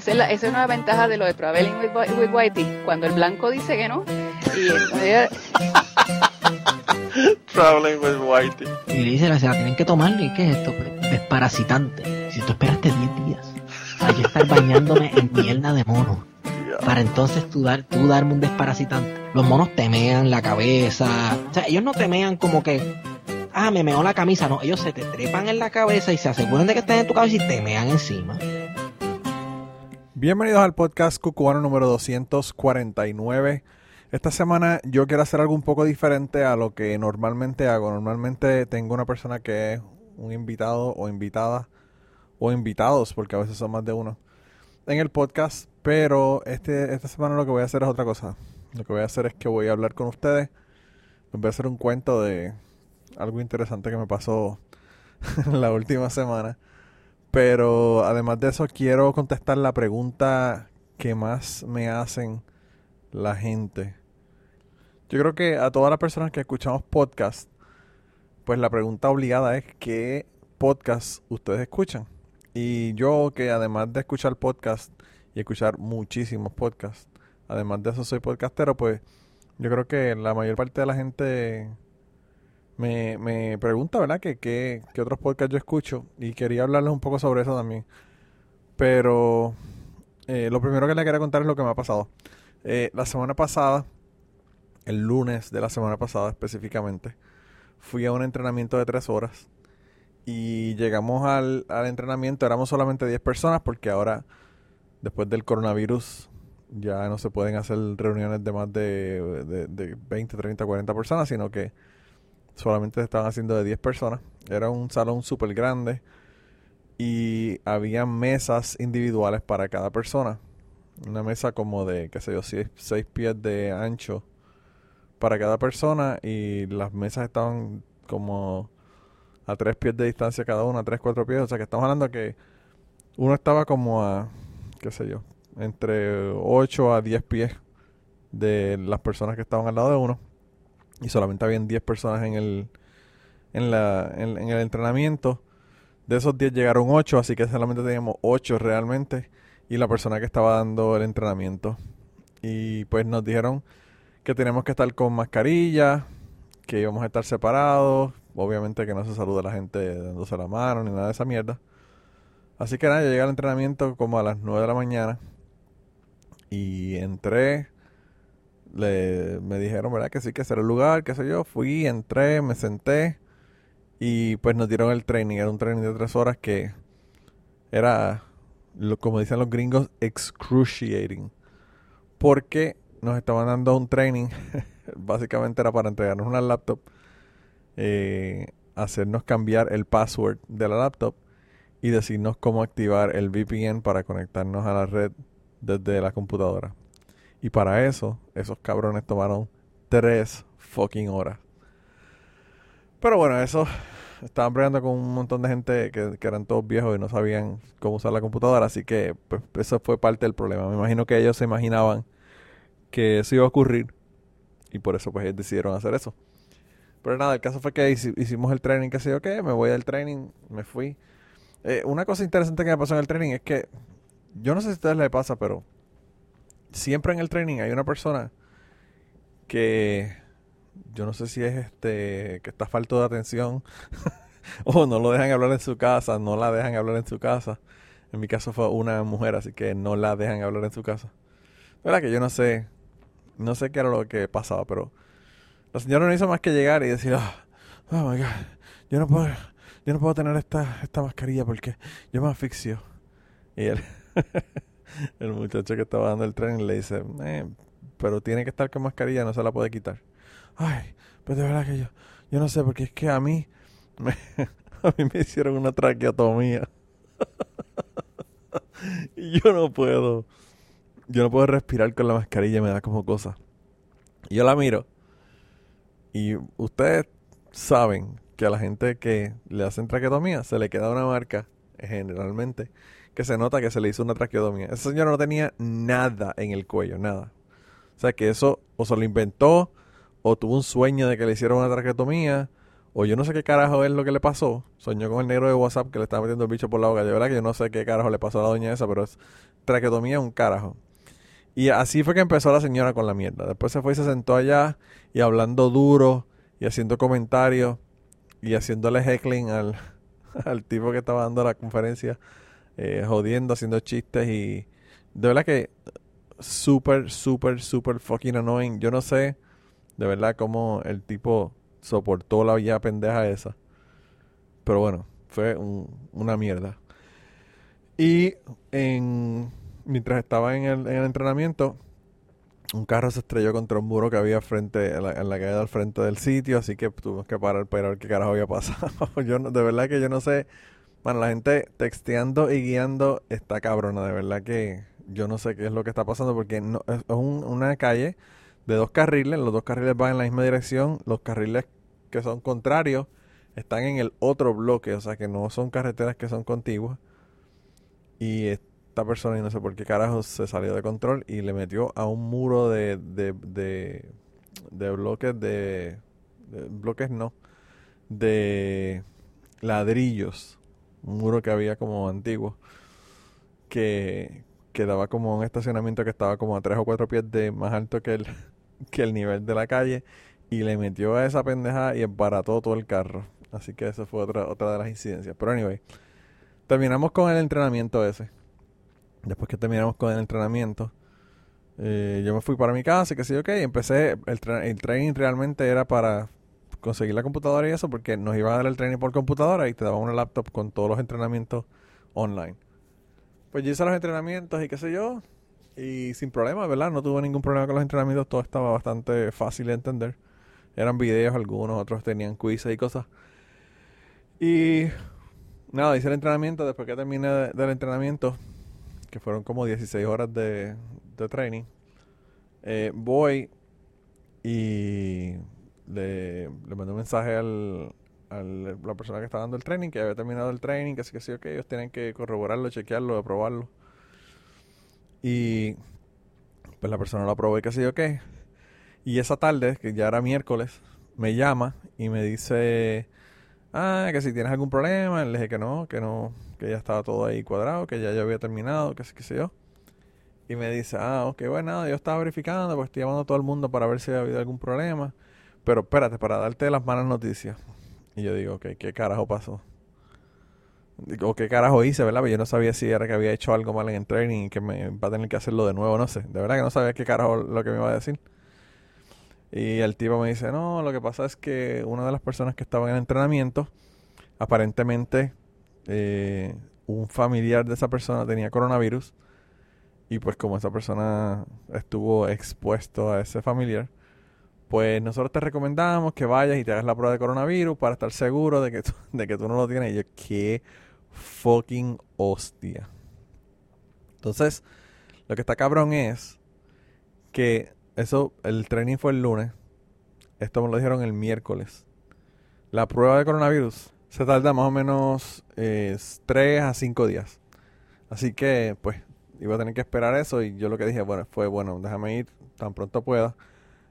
esa es, la, esa es una ventaja de lo de Traveling with, with Whitey, cuando el blanco dice que no, y entonces, Traveling with Whitey. Y le dice, se la tienen que tomar, ¿y qué es esto? Desparasitante. Si tú esperaste 10 días, hay que estar bañándome en mierda de mono. Para entonces tú, dar, tú darme un desparasitante. Los monos temean la cabeza. O sea, ellos no temean como que, ah, me meó la camisa. No, ellos se te trepan en la cabeza y se aseguran de que estén en tu cabeza y te mean encima. Bienvenidos al podcast Cucubano número 249. Esta semana yo quiero hacer algo un poco diferente a lo que normalmente hago. Normalmente tengo una persona que es un invitado o invitada o invitados, porque a veces son más de uno, en el podcast. Pero este, esta semana lo que voy a hacer es otra cosa. Lo que voy a hacer es que voy a hablar con ustedes. Voy a hacer un cuento de algo interesante que me pasó la última semana. Pero además de eso, quiero contestar la pregunta que más me hacen la gente. Yo creo que a todas las personas que escuchamos podcast, pues la pregunta obligada es ¿qué podcast ustedes escuchan? Y yo que además de escuchar podcast y escuchar muchísimos podcasts, además de eso soy podcastero, pues yo creo que la mayor parte de la gente me, me pregunta, ¿verdad? Que qué otros podcasts yo escucho y quería hablarles un poco sobre eso también. Pero eh, lo primero que les quería contar es lo que me ha pasado. Eh, la semana pasada, el lunes de la semana pasada específicamente, fui a un entrenamiento de tres horas y llegamos al, al entrenamiento, éramos solamente 10 personas porque ahora, después del coronavirus, ya no se pueden hacer reuniones de más de, de, de 20, 30, 40 personas, sino que solamente se estaban haciendo de 10 personas. Era un salón súper grande y había mesas individuales para cada persona. Una mesa como de, qué sé yo, 6 pies de ancho para cada persona y las mesas estaban como a 3 pies de distancia cada una, 3, 4 pies. O sea que estamos hablando que uno estaba como a, qué sé yo, entre 8 a 10 pies de las personas que estaban al lado de uno. Y solamente habían 10 personas en el, en, la, en, el entrenamiento. De esos 10 llegaron 8, así que solamente teníamos 8 realmente. Y la persona que estaba dando el entrenamiento. Y pues nos dijeron que teníamos que estar con mascarilla, que íbamos a estar separados. Obviamente que no se saluda la gente dándose la mano ni nada de esa mierda. Así que nada, yo llegué al entrenamiento como a las 9 de la mañana. Y entré. Le, me dijeron, ¿verdad? Que sí, que era el lugar, qué sé yo. Fui, entré, me senté. Y pues nos dieron el training. Era un training de tres horas que era, lo, como dicen los gringos, excruciating. Porque nos estaban dando un training. Básicamente era para entregarnos una laptop. Eh, hacernos cambiar el password de la laptop. Y decirnos cómo activar el VPN para conectarnos a la red desde la computadora. Y para eso, esos cabrones tomaron tres fucking horas. Pero bueno, eso estaban peleando con un montón de gente que, que, eran todos viejos y no sabían cómo usar la computadora, así que pues eso fue parte del problema. Me imagino que ellos se imaginaban que eso iba a ocurrir y por eso pues ellos decidieron hacer eso. Pero nada, el caso fue que hicimos el training, que sé yo qué, me voy al training, me fui. Eh, una cosa interesante que me pasó en el training es que, yo no sé si a ustedes les pasa, pero siempre en el training hay una persona que yo no sé si es este que está falto de atención o no lo dejan hablar en su casa, no la dejan hablar en su casa. En mi caso fue una mujer, así que no la dejan hablar en su casa. verdad que yo no sé, no sé qué era lo que pasaba, pero la señora no hizo más que llegar y decir, oh, oh my god, yo no puedo, yo no puedo tener esta, esta mascarilla porque yo me asfixio. Y él, el muchacho que estaba dando el tren le dice, eh, pero tiene que estar con mascarilla, no se la puede quitar. Ay, pero de verdad que yo, yo no sé, porque es que a mí, me, a mí me hicieron una traqueotomía. y yo no puedo, yo no puedo respirar con la mascarilla, me da como cosa. Yo la miro. Y ustedes saben que a la gente que le hacen traqueotomía se le queda una marca, generalmente, que se nota que se le hizo una traqueotomía. Esa señora no tenía nada en el cuello, nada. O sea que eso o se lo inventó, o tuvo un sueño de que le hicieron una traqueotomía, o yo no sé qué carajo es lo que le pasó. Soñó con el negro de WhatsApp que le estaba metiendo el bicho por la boca. De verdad que yo no sé qué carajo le pasó a la doña esa, pero es traquetomía un carajo. Y así fue que empezó la señora con la mierda. Después se fue y se sentó allá y hablando duro y haciendo comentarios y haciéndole heckling al, al tipo que estaba dando la conferencia, eh, jodiendo, haciendo chistes y de verdad que súper, súper, súper fucking annoying. Yo no sé de verdad cómo el tipo soportó la vía pendeja esa. Pero bueno, fue una mierda. Y en, mientras estaba en el, en el, entrenamiento, un carro se estrelló contra un muro que había frente en la, en la calle al frente del sitio, así que tuvimos que parar para ver qué carajo había pasado. yo de verdad que yo no sé. Bueno, la gente texteando y guiando está cabrona, de verdad que yo no sé qué es lo que está pasando porque es una calle de dos carriles, los dos carriles van en la misma dirección, los carriles que son contrarios están en el otro bloque, o sea que no son carreteras que son contiguas. Y esta persona, y no sé por qué carajo, se salió de control y le metió a un muro de, de, de, bloques de, bloques no, de ladrillos, un muro que había como antiguo, que, que daba como un estacionamiento que estaba como a tres o cuatro pies de más alto que el, que el nivel de la calle y le metió a esa pendeja y embarató todo el carro. Así que eso fue otra, otra de las incidencias. Pero anyway, terminamos con el entrenamiento ese. Después que terminamos con el entrenamiento, eh, yo me fui para mi casa y que sí, ok, empecé, el, el training realmente era para conseguir la computadora y eso, porque nos iba a dar el training por computadora y te daba una laptop con todos los entrenamientos online. Pues yo hice los entrenamientos y qué sé yo, y sin problema, ¿verdad? No tuve ningún problema con los entrenamientos, todo estaba bastante fácil de entender. Eran videos algunos, otros tenían quizzes y cosas. Y nada, hice el entrenamiento, después que terminé del entrenamiento, que fueron como 16 horas de, de training, eh, voy y le, le mandé un mensaje al, a la persona que estaba dando el training, que había terminado el training, que sí, que sí, que ellos tienen que corroborarlo, chequearlo, aprobarlo. Y pues la persona lo aprobó y que yo qué. Y esa tarde, que ya era miércoles, me llama y me dice, ah, que si tienes algún problema. Le dije que no, que no, que ya estaba todo ahí cuadrado, que ya yo había terminado, que sí, que sé yo. Y me dice, ah, ok, bueno, yo estaba verificando, pues estoy llamando a todo el mundo para ver si había habido algún problema. Pero espérate, para darte las malas noticias. Y yo digo, ok, ¿qué carajo pasó? o qué carajo hice, ¿verdad? Pero yo no sabía si era que había hecho algo mal en el training y que me va a tener que hacerlo de nuevo, no sé. De verdad que no sabía qué carajo lo que me iba a decir. Y el tipo me dice, no, lo que pasa es que una de las personas que estaba en el entrenamiento, aparentemente eh, un familiar de esa persona tenía coronavirus. Y pues como esa persona estuvo expuesto a ese familiar, pues nosotros te recomendamos que vayas y te hagas la prueba de coronavirus para estar seguro de que tú, de que tú no lo tienes. Y yo, ¿qué fucking hostia. Entonces, lo que está cabrón es que eso, el training fue el lunes. Esto me lo dijeron el miércoles. La prueba de coronavirus se tarda más o menos eh, 3 a 5 días. Así que, pues, iba a tener que esperar eso. Y yo lo que dije, bueno, fue, bueno, déjame ir tan pronto pueda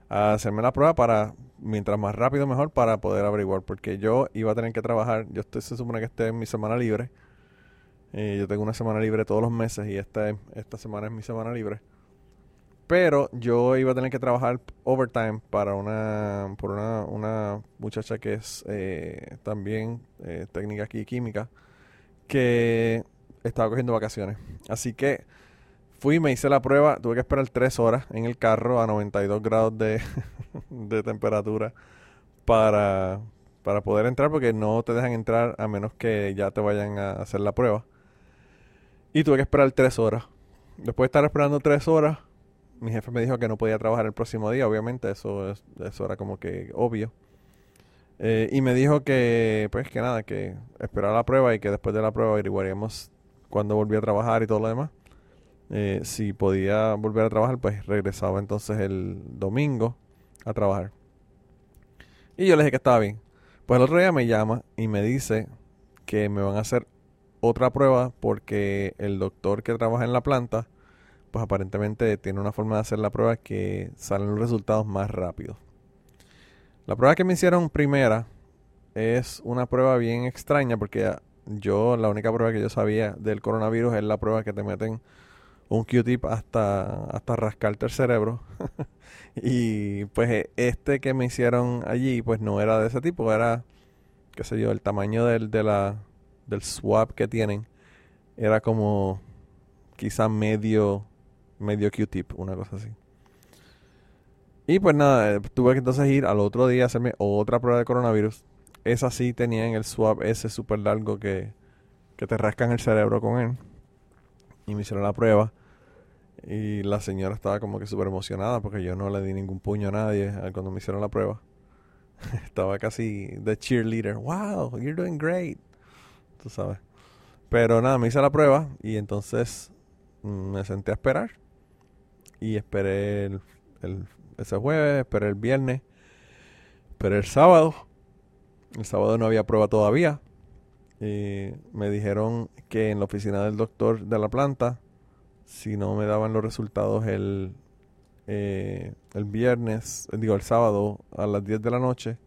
a hacerme la prueba para mientras más rápido mejor para poder averiguar, porque yo iba a tener que trabajar, yo se supone que esté en mi semana libre, yo tengo una semana libre todos los meses y esta, esta semana es mi semana libre, pero yo iba a tener que trabajar overtime para una, por una, una muchacha que es eh, también eh, técnica aquí química, que estaba cogiendo vacaciones, así que Fui, me hice la prueba, tuve que esperar tres horas en el carro a 92 grados de, de temperatura para, para poder entrar porque no te dejan entrar a menos que ya te vayan a hacer la prueba. Y tuve que esperar tres horas. Después de estar esperando tres horas, mi jefe me dijo que no podía trabajar el próximo día, obviamente, eso, es, eso era como que obvio. Eh, y me dijo que, pues que nada, que esperara la prueba y que después de la prueba averiguaríamos cuándo volvía a trabajar y todo lo demás. Eh, si podía volver a trabajar, pues regresaba entonces el domingo a trabajar. Y yo le dije que estaba bien. Pues el otro día me llama y me dice que me van a hacer otra prueba porque el doctor que trabaja en la planta, pues aparentemente tiene una forma de hacer la prueba que salen los resultados más rápido. La prueba que me hicieron primera es una prueba bien extraña porque yo la única prueba que yo sabía del coronavirus es la prueba que te meten un Q-tip hasta, hasta rascarte el cerebro. y pues este que me hicieron allí pues no era de ese tipo, era, qué sé yo, el tamaño del, de del swab que tienen era como quizá medio, medio Q-tip, una cosa así. Y pues nada, eh, tuve que entonces ir al otro día a hacerme otra prueba de coronavirus. Esa sí tenía en el swab ese súper largo que, que te rascan el cerebro con él. Y me hicieron la prueba. Y la señora estaba como que súper emocionada porque yo no le di ningún puño a nadie cuando me hicieron la prueba. estaba casi de cheerleader. Wow, you're doing great. Tú sabes. Pero nada, me hice la prueba y entonces mm, me senté a esperar. Y esperé el, ese jueves, esperé el viernes, esperé el sábado. El sábado no había prueba todavía. Y me dijeron que en la oficina del doctor de la planta, si no me daban los resultados el, eh, el viernes, digo el sábado a las 10 de la noche,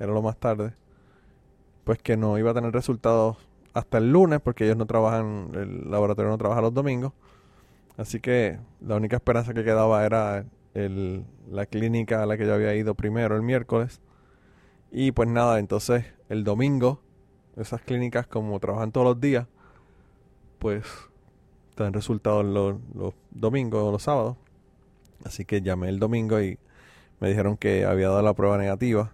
era lo más tarde, pues que no iba a tener resultados hasta el lunes porque ellos no trabajan, el laboratorio no trabaja los domingos. Así que la única esperanza que quedaba era el, la clínica a la que yo había ido primero el miércoles. Y pues nada, entonces el domingo, esas clínicas como trabajan todos los días, pues dan resultados los, los domingos o los sábados. Así que llamé el domingo y me dijeron que había dado la prueba negativa.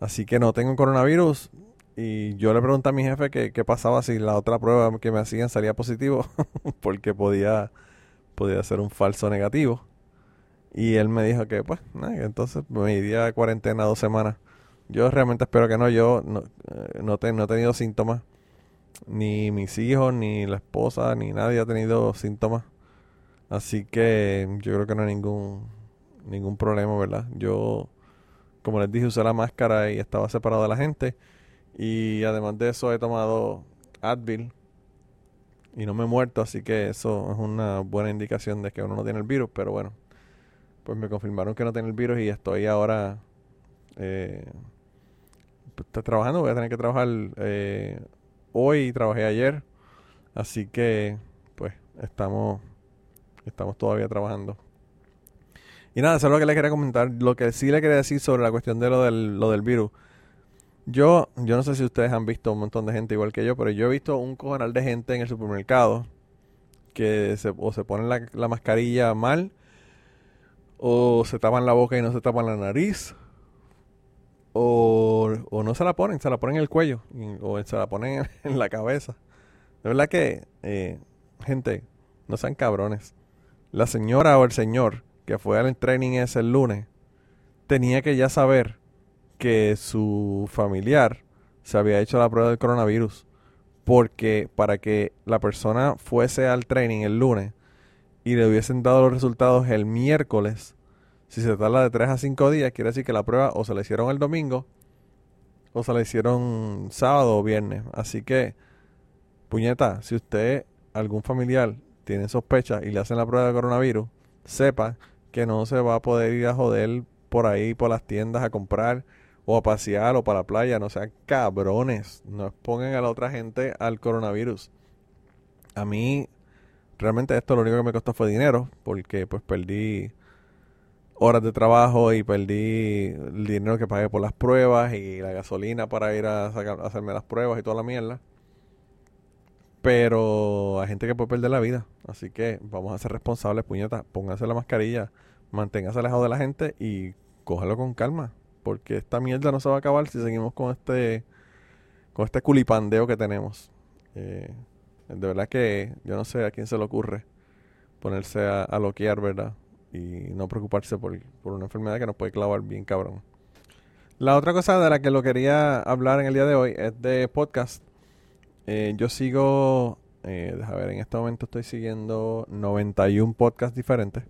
Así que no tengo coronavirus, y yo le pregunté a mi jefe qué pasaba si la otra prueba que me hacían salía positivo, porque podía, podía ser un falso negativo. Y él me dijo que, pues, entonces me iría a cuarentena dos semanas. Yo realmente espero que no, yo no, eh, no, no he tenido síntomas. Ni mis hijos, ni la esposa, ni nadie ha tenido síntomas. Así que yo creo que no hay ningún, ningún problema, ¿verdad? Yo, como les dije, usé la máscara y estaba separado de la gente y además de eso he tomado Advil y no me he muerto, así que eso es una buena indicación de que uno no tiene el virus, pero bueno, pues me confirmaron que no tiene el virus y estoy ahora eh, pues, trabajando, voy a tener que trabajar eh, hoy trabajé ayer, así que pues estamos, estamos todavía trabajando. Y nada, eso es lo que le quería comentar. Lo que sí le quería decir sobre la cuestión de lo del, lo del virus. Yo, yo no sé si ustedes han visto un montón de gente igual que yo, pero yo he visto un cojonal de gente en el supermercado que se, o se ponen la, mascarilla mal, o se tapan la boca y no se tapan la nariz, o, o no se la ponen, se la ponen en el cuello, o se la ponen en, la cabeza. De verdad que, eh, gente, no sean cabrones. La señora o el señor que fue al training ese el lunes tenía que ya saber que su familiar se había hecho la prueba del coronavirus. Porque para que la persona fuese al training el lunes y le hubiesen dado los resultados el miércoles, si se tarda de 3 a 5 días, quiere decir que la prueba o se la hicieron el domingo o se la hicieron sábado o viernes. Así que, puñeta, si usted, algún familiar, tiene sospecha y le hacen la prueba de coronavirus, sepa que no se va a poder ir a joder por ahí, por las tiendas a comprar o a pasear o para la playa, no sean cabrones, no expongan a la otra gente al coronavirus. A mí, realmente esto lo único que me costó fue dinero, porque pues perdí horas de trabajo y perdí el dinero que pagué por las pruebas y la gasolina para ir a, hacerme las pruebas y toda la mierda. Pero hay gente que puede perder la vida. Así que vamos a ser responsables, puñetas. Pónganse la mascarilla, manténgase alejado de la gente y cójalo con calma porque esta mierda no se va a acabar si seguimos con este con este culipandeo que tenemos. Eh, de verdad que yo no sé a quién se le ocurre ponerse a, a loquear, ¿verdad? Y no preocuparse por, una enfermedad que nos puede clavar bien cabrón. La otra cosa de la que lo quería hablar en el día de hoy es de podcast. Eh, yo sigo, eh, déjame ver, en este momento estoy siguiendo 91 podcasts diferentes.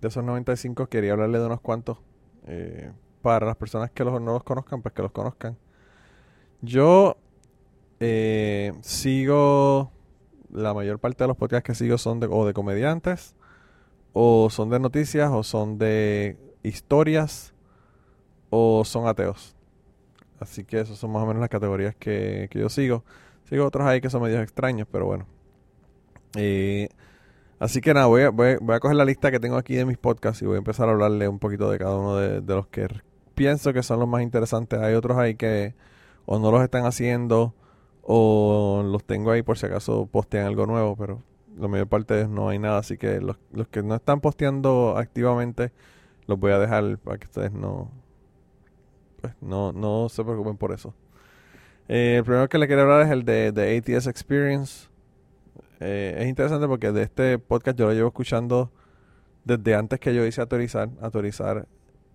De esos 95 quería hablarle de unos cuantos. Eh, para las personas que los, no los conozcan, pues que los conozcan. Yo eh, sigo, la mayor parte de los podcasts que sigo son de, o de comediantes, o son de noticias, o son de historias, o son ateos. Así que esas son más o menos las categorías que, que yo sigo. Sigo otros ahí que son medios extraños, pero bueno. Eh, así que nada, voy a, voy, a, coger la lista que tengo aquí de mis podcasts y voy a empezar a hablarle un poquito de cada uno de, los que pienso que son los más interesantes. Hay otros ahí que o no los están haciendo o los tengo ahí por si acaso postean algo nuevo, pero la mayor parte de no hay nada. Así que los, los que no están posteando activamente los voy a dejar para que ustedes no, pues, no, no se preocupen por eso. Eh, el primero que le quiero hablar es el de, de ATS Experience. Eh, es interesante porque de este podcast yo lo llevo escuchando desde antes que yo hice autorizar. Autorizar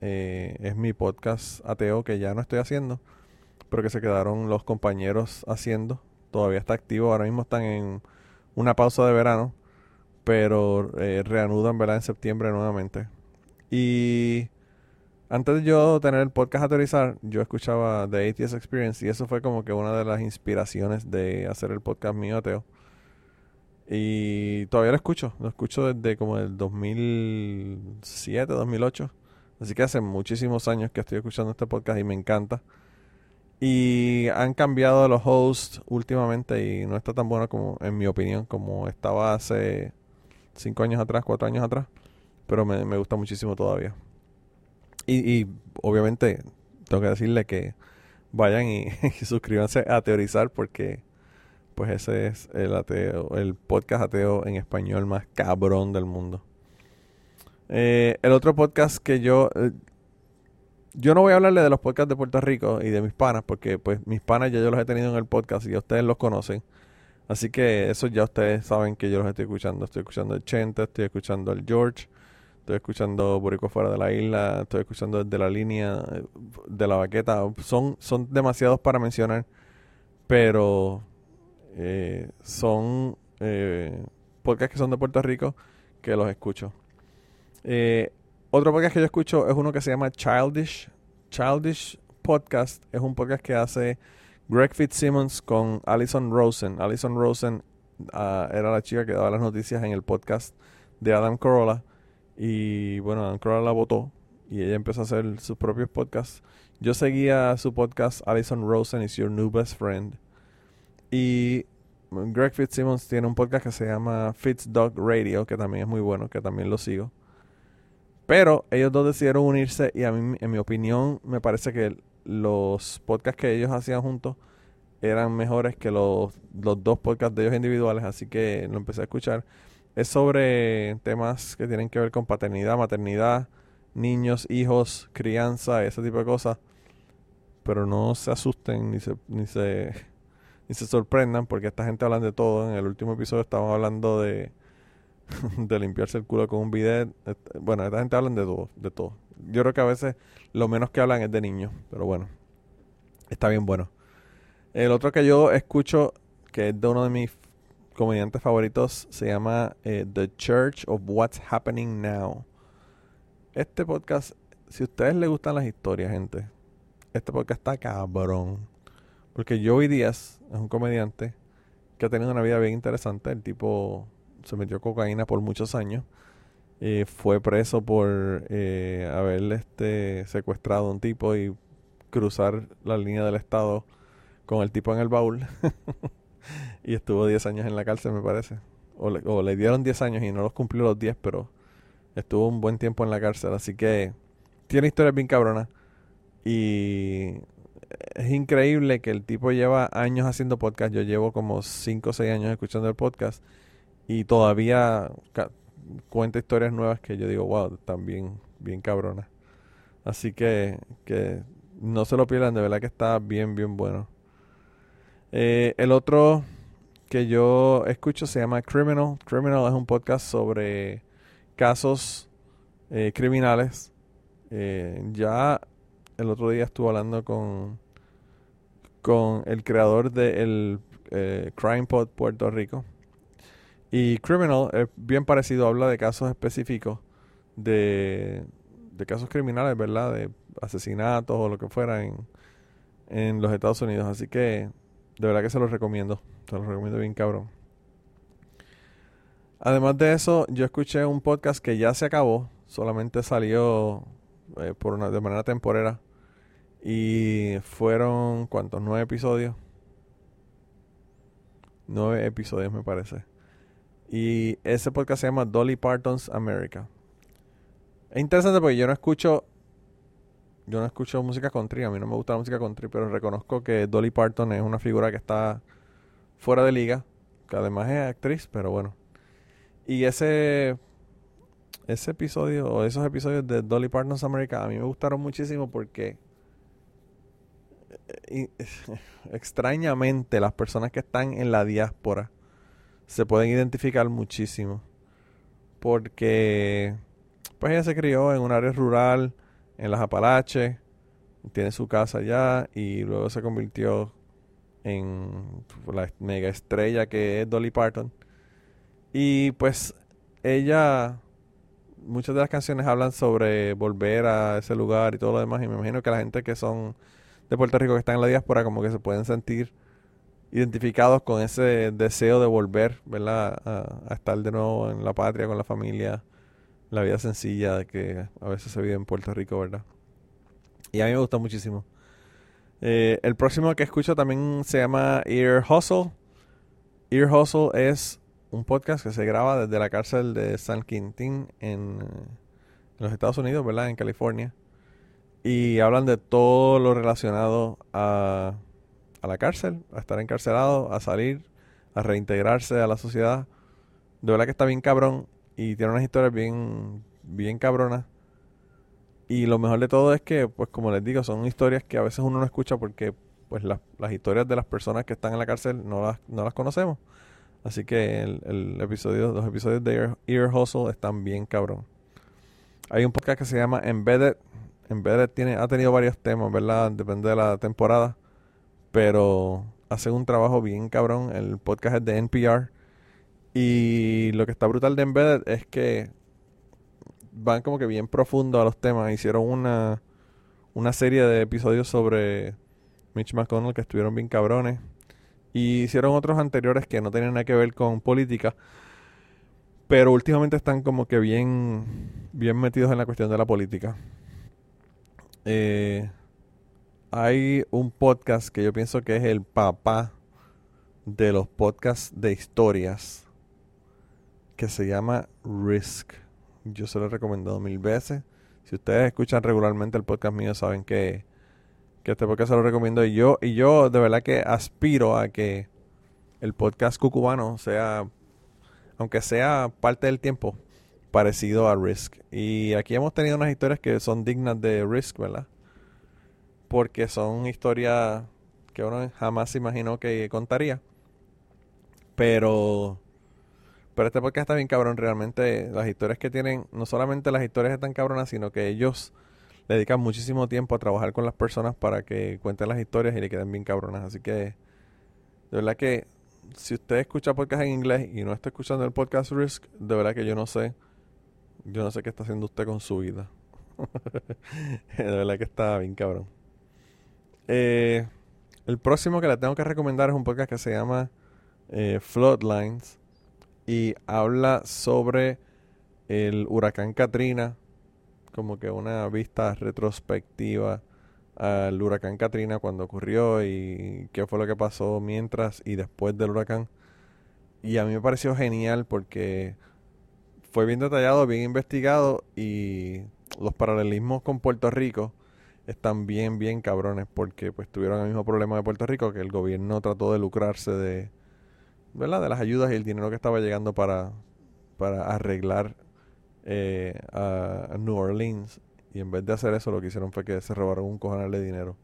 eh, es mi podcast ateo que ya no estoy haciendo, pero que se quedaron los compañeros haciendo. Todavía está activo, ahora mismo están en una pausa de verano, pero reanudan ¿verdad? en septiembre nuevamente. Y antes de yo tener el podcast autorizar, yo escuchaba The ATS Experience y eso fue como que una de las inspiraciones de hacer el podcast mío ateo. Y todavía lo escucho, lo escucho desde como el 2007, 2008. Así que hace muchísimos años que estoy escuchando este podcast y me encanta. Y han cambiado los hosts últimamente y no está tan bueno como, en mi opinión, como estaba hace 5 años atrás, 4 años atrás. Pero me, me gusta muchísimo todavía. Y, y obviamente tengo que decirle que vayan y, suscríbanse a Teorizar porque pues ese es el ateo, el podcast ateo en español más cabrón del mundo. Eh, el otro podcast que yo eh, yo no voy a hablarle de los podcasts de Puerto Rico y de mis panas porque pues mis panas ya yo los he tenido en el podcast y ustedes los conocen. Así que eso ya ustedes saben que yo los estoy escuchando. Estoy escuchando el Chente, estoy escuchando el George, estoy escuchando Borico fuera de la isla, estoy escuchando desde la línea de la baqueta. Son, son demasiados para mencionar, pero eh, son eh, podcasts que son de Puerto Rico que los escucho. Eh, otro podcast que yo escucho es uno que se llama Childish. Childish Podcast es un podcast que hace Greg Fitzsimmons con Alison Rosen. Alison Rosen ah, era la chica que daba las noticias en el podcast de Adam Carolla y bueno, Ancora la votó y ella empezó a hacer sus propios podcasts. Yo seguía su podcast Alison Rosen is Your New Best Friend. Y Greg Fitzsimmons tiene un podcast que se llama Fitzdog Radio, que también es muy bueno, que también lo sigo. Pero ellos dos decidieron unirse y a mí, en mi opinión, me parece que los podcasts que ellos hacían juntos eran mejores que los, los dos podcasts de ellos individuales, así que lo empecé a escuchar es sobre temas que tienen que ver con paternidad, maternidad, niños, hijos, crianza, ese tipo de cosas. Pero no se asusten ni se, ni se, ni se sorprendan porque esta gente habla de todo. En el último episodio estábamos hablando de, de limpiarse el culo con un bidet. Bueno, esta gente habla de todo, de todo. Yo creo que a veces lo menos que hablan es de niños, pero bueno, está bien bueno. El otro que yo escucho, que es de uno de mis comediantes favoritos se llama eh, The Church of What's Happening Now. Este podcast, si a ustedes les gustan las historias, gente, este podcast está cabrón. Porque Joey Díaz es un comediante que ha tenido una vida bien interesante. El tipo se metió cocaína por muchos años. Eh, fue preso por eh, haber este, secuestrado a un tipo y cruzar la línea del Estado con el tipo en el baúl. y estuvo 10 años en la cárcel, me parece. O le, dieron 10 años y no los cumplió los 10, pero estuvo un buen tiempo en la cárcel. Así que tiene historias bien cabronas. Y es increíble que el tipo lleva años haciendo podcast. Yo llevo como 5 o 6 años escuchando el podcast. Y todavía cuenta historias nuevas que yo digo, wow, están bien, bien cabronas. Así que, que no se lo pierdan, de verdad que está bien, bien bueno. Eh, el otro que yo escucho se llama Criminal. Criminal es un podcast sobre casos eh, criminales. Eh, ya el otro día estuve hablando con, con el creador del de Crime Pod Puerto Rico. Y Criminal es bien parecido, habla de casos específicos de, casos criminales, ¿verdad? De asesinatos o lo que fuera en, los Estados Unidos. Así que de verdad que se los recomiendo. Se los recomiendo bien cabrón. Además de eso, yo escuché un podcast que ya se acabó. Solamente salió eh, por de manera temporera. Y fueron, ¿cuántos? ¿Nueve episodios? Nueve episodios me parece. Y ese podcast se llama Dolly Parton's America. Es interesante porque yo no escucho yo no escucho música country, a mí no me gusta la música country, pero reconozco que Dolly Parton es una figura que está fuera de liga, que además es actriz, pero bueno. Y ese ese episodio o esos episodios de Dolly Parton's America a mí me gustaron muchísimo porque eh, extrañamente las personas que están en la diáspora se pueden identificar muchísimo porque pues ella se crió en un área rural en las Apalaches, tiene su casa allá y luego se convirtió en la mega estrella que es Dolly Parton. Y pues ella, muchas de las canciones hablan sobre volver a ese lugar y todo lo demás. Y me imagino que la gente que son de Puerto Rico que están en la diáspora como que se pueden sentir identificados con ese deseo de volver, ¿verdad? A, estar de nuevo en la patria, con la familia la vida sencilla que a veces se vive en Puerto Rico, ¿verdad? Y a mí me gusta muchísimo. Eh, el próximo que escucho también se llama Ear Hustle. Ear Hustle es un podcast que se graba desde la cárcel de San Quintín en, los Estados Unidos, ¿verdad? En California. Y hablan de todo lo relacionado a, la cárcel, a estar encarcelado, a salir, a reintegrarse a la sociedad. De verdad que está bien cabrón y tiene unas historias bien, bien cabronas. Y lo mejor de todo es que, pues como les digo, son historias que a veces uno no escucha porque pues las, historias de las personas que están en la cárcel no las, no las conocemos. Así que el, el episodio, los episodios de Ear, Hustle están bien cabrón. Hay un podcast que se llama Embedded. Embedded tiene, ha tenido varios temas, ¿verdad? Depende de la temporada. Pero hacen un trabajo bien cabrón. El podcast es de NPR. Y lo que está brutal de Embedded es que van como que bien profundo a los temas. Hicieron una, una serie de episodios sobre Mitch McConnell que estuvieron bien cabrones. Y hicieron otros anteriores que no tenían nada que ver con política. Pero últimamente están como que bien, bien metidos en la cuestión de la política. Eh, hay un podcast que yo pienso que es el papá de los podcasts de historias que se llama Risk. Yo se lo he recomendado mil veces. Si ustedes escuchan regularmente el podcast mío, saben que, que este podcast se lo recomiendo. Y yo, y yo de verdad que aspiro a que el podcast cucubano sea, aunque sea parte del tiempo, parecido a Risk. Y aquí hemos tenido unas historias que son dignas de Risk, ¿verdad? Porque son historias que uno jamás imaginó que contaría. Pero pero este podcast está bien cabrón, realmente las historias que tienen, no solamente las historias están cabronas, sino que ellos dedican muchísimo tiempo a trabajar con las personas para que cuenten las historias y le queden bien cabronas. Así que, de verdad que si usted escucha podcast en inglés y no está escuchando el podcast Risk, de verdad que yo no sé, yo no sé qué está haciendo usted con su vida. de verdad que está bien cabrón. Eh, el próximo que le tengo que recomendar es un podcast que se llama eh, Floodlines y habla sobre el huracán Katrina, como que una vista retrospectiva al huracán Katrina cuando ocurrió y qué fue lo que pasó mientras y después del huracán. Y a mí me pareció genial porque fue bien detallado, bien investigado y los paralelismos con Puerto Rico están bien, bien cabrones porque pues tuvieron el mismo problema de Puerto Rico que el gobierno trató de lucrarse de, ¿verdad? de las ayudas y el dinero que estaba llegando para, para arreglar eh, a, New Orleans. Y en vez de hacer eso, lo que hicieron fue que se robaron un cojonal de dinero.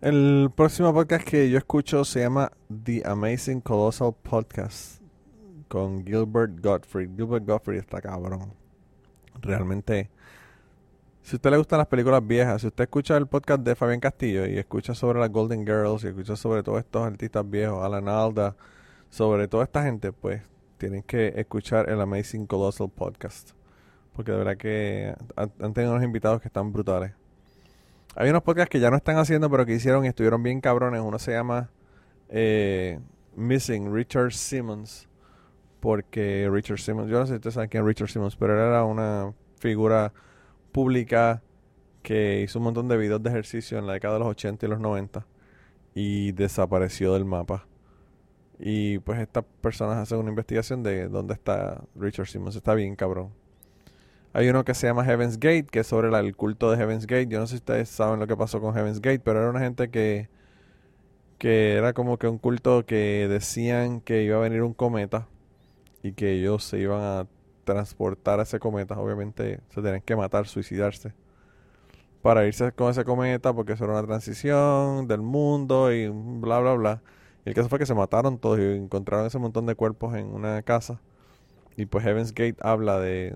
El próximo podcast que yo escucho se llama The Amazing Colossal Podcast con Gilbert Gottfried. Gilbert Gottfried está cabrón. Realmente si a usted le gustan las películas viejas, si usted escucha el podcast de Fabián Castillo y escucha sobre las Golden Girls y escucha sobre todos estos artistas viejos, Alan Alda, sobre toda esta gente, pues tienen que escuchar el Amazing Colossal Podcast. Porque de verdad que han, tenido unos invitados que están brutales. Hay unos podcasts que ya no están haciendo, pero que hicieron y estuvieron bien cabrones. Uno se llama eh, Missing Richard Simmons. Porque Richard Simmons, yo no sé si ustedes saben quién es Richard Simmons, pero él era una figura pública que hizo un montón de videos de ejercicio en la década de los 80 y los 90 y desapareció del mapa. Y pues estas personas hacen una investigación de dónde está Richard Simmons. Está bien, cabrón. Hay uno que se llama Heaven's Gate, que es sobre el culto de Heaven's Gate. Yo no sé si ustedes saben lo que pasó con Heaven's Gate, pero era una gente que, que era como que un culto que decían que iba a venir un cometa y que ellos se iban a transportar a ese cometa. Obviamente se tenían que matar, suicidarse para irse con ese cometa porque eso era una transición del mundo y bla, bla, bla. El caso fue que se mataron todos y encontraron ese montón de cuerpos en una casa. Y pues Heaven's Gate habla de,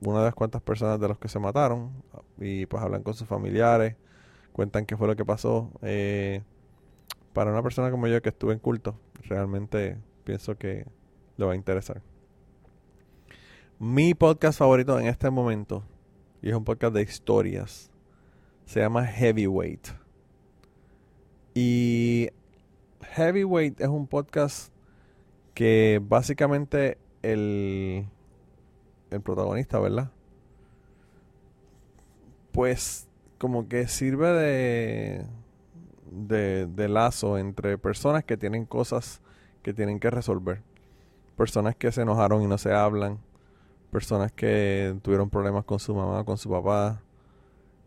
una de las cuantas personas de los que se mataron. Y pues hablan con sus familiares, cuentan qué fue lo que pasó. Eh, para una persona como yo que estuve en culto, realmente pienso que le va a interesar. Mi podcast favorito en este momento, y es un podcast de historias, se llama Heavyweight. Y Heavyweight es un podcast que básicamente el, el protagonista, ¿verdad? Pues como que sirve de, de, de lazo entre personas que tienen cosas que tienen que resolver. Personas que se enojaron y no se hablan. Personas que tuvieron problemas con su mamá, con su papá.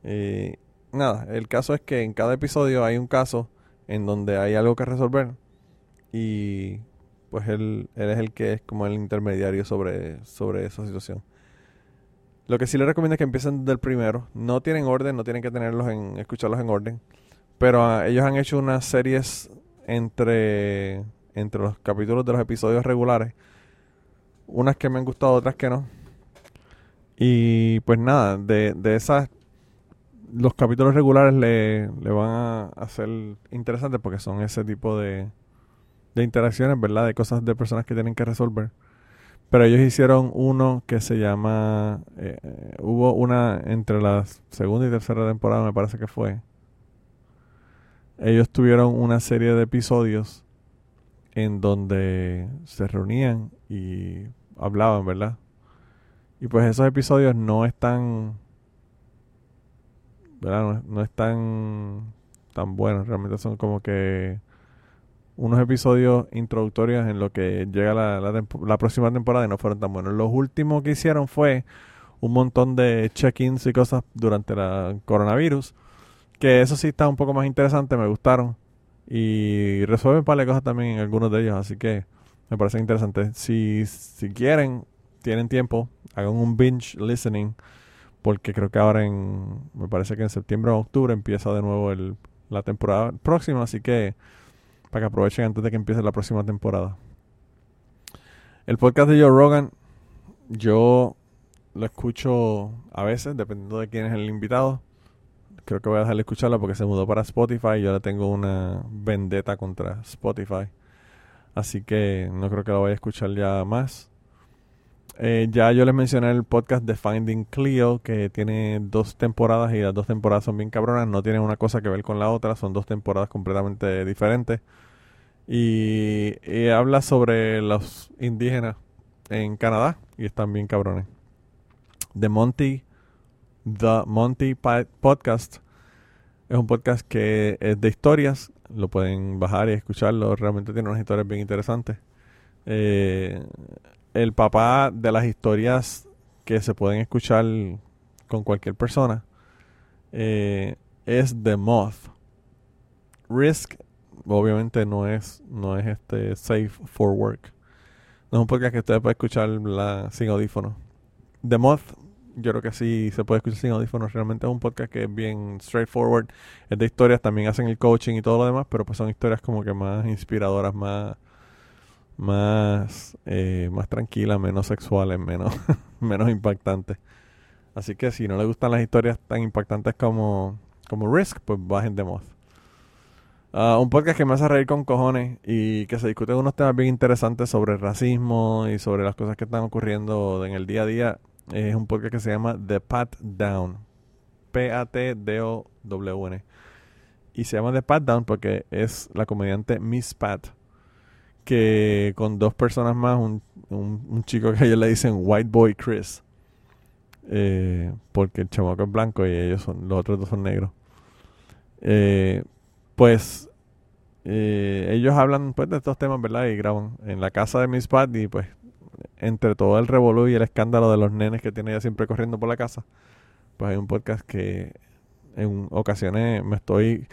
Y nada, el caso es que en cada episodio hay un caso en donde hay algo que resolver y pues él, él es el que es como el intermediario sobre, sobre esa situación. Lo que sí le recomiendo es que empiecen del primero. No tienen orden, no tienen que tenerlos en, escucharlos en orden. Pero ah, ellos han hecho unas series entre, entre los capítulos de los episodios regulares. Unas que me han gustado, otras que no. Y pues nada, de, de esas los capítulos regulares le, van a hacer interesantes porque son ese tipo de, de interacciones, ¿verdad? De cosas de personas que tienen que resolver. Pero ellos hicieron uno que se llama... Eh, eh, hubo una entre la segunda y tercera temporada, me parece que fue. Ellos tuvieron una serie de episodios en donde se reunían y hablaban, ¿verdad? Y pues esos episodios no están ¿verdad? No, es tan, tan bueno. Realmente son como que unos episodios introductorios en lo que llega la, la, próxima temporada y no fueron tan buenos. Los últimos que hicieron fue un montón de check-ins y cosas durante la coronavirus. Que eso sí está un poco más interesante, me gustaron. Y resuelven par de cosas también en algunos de ellos, así que me parece interesante. Si, si quieren, tienen tiempo, hagan un binge listening porque creo que ahora en, me parece que en septiembre o octubre empieza de nuevo el, la temporada próxima, así que para que aprovechen antes de que empiece la próxima temporada. El podcast de Joe Rogan, yo lo escucho a veces, dependiendo de quién es el invitado. Creo que voy a dejarle escucharlo porque se mudó para Spotify y yo ahora tengo una vendetta contra Spotify. Así que no creo que lo vaya a escuchar ya más. Eh, ya yo les mencioné el podcast de Finding Cleo, que tiene dos temporadas y las dos temporadas son bien cabronas, no tienen una cosa que ver con la otra, son dos temporadas completamente diferentes. Y, habla sobre los indígenas en Canadá y están bien cabrones. The Monty, The Monty Podcast es un podcast que es de historias, lo pueden bajar y escucharlo, realmente tiene unas historias bien interesantes. Eh, el papá de las historias que se pueden escuchar con cualquier persona eh, es The Moth. Risk obviamente no es no es este safe for work. No es un podcast que usted puede escuchar sin audífonos. The Moth yo creo que sí se puede escuchar sin audífonos. Realmente es un podcast que es bien straightforward. Es de historias, también hacen el coaching y todo lo demás, pero pues son historias como que más inspiradoras, más más, eh, más tranquila, menos sexuales, menos, menos impactantes. Así que si no le gustan las historias tan impactantes como, como Risk, pues bajen de Moth. Ah, un podcast que me hace reír con cojones y que se discuten unos temas bien interesantes sobre racismo y sobre las cosas que están ocurriendo en el día a día. Es un podcast que se llama The Pat Down. P-A-T-D-O-W-N. Y se llama The Pat Down porque es la comediante Miss Pat que con dos personas más, un, un, chico que ellos le dicen White Boy Chris, eh, porque el chamaco es blanco y ellos son, los otros dos son negros. Eh, pues eh, ellos hablan pues de estos temas, ¿verdad? Y graban en la casa de Miss Pat y pues entre todo el revolú y el escándalo de los nenes que tiene ella siempre corriendo por la casa, pues hay un podcast que en ocasiones me estoy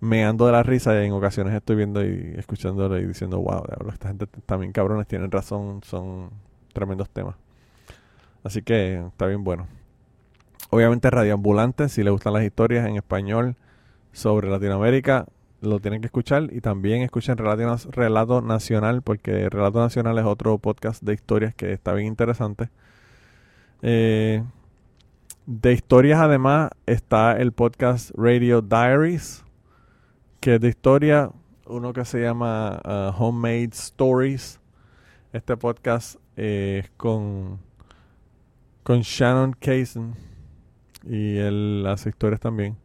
meando de la risa y en ocasiones estoy viendo y escuchándolo y diciendo, wow, esta gente también cabrones tienen razón, son tremendos temas. Así que está bien bueno. Obviamente Radioambulante, si les gustan las historias en español sobre Latinoamérica, lo tienen que escuchar y también escuchen Relato, Relato Nacional porque Relato Nacional es otro podcast de historias que está bien interesante. Eh, de historias además está el podcast Radio Diaries, que es de historia, uno que se llama uh, Homemade Stories. Este podcast es con, con Shannon Kaysen y él hace historias también.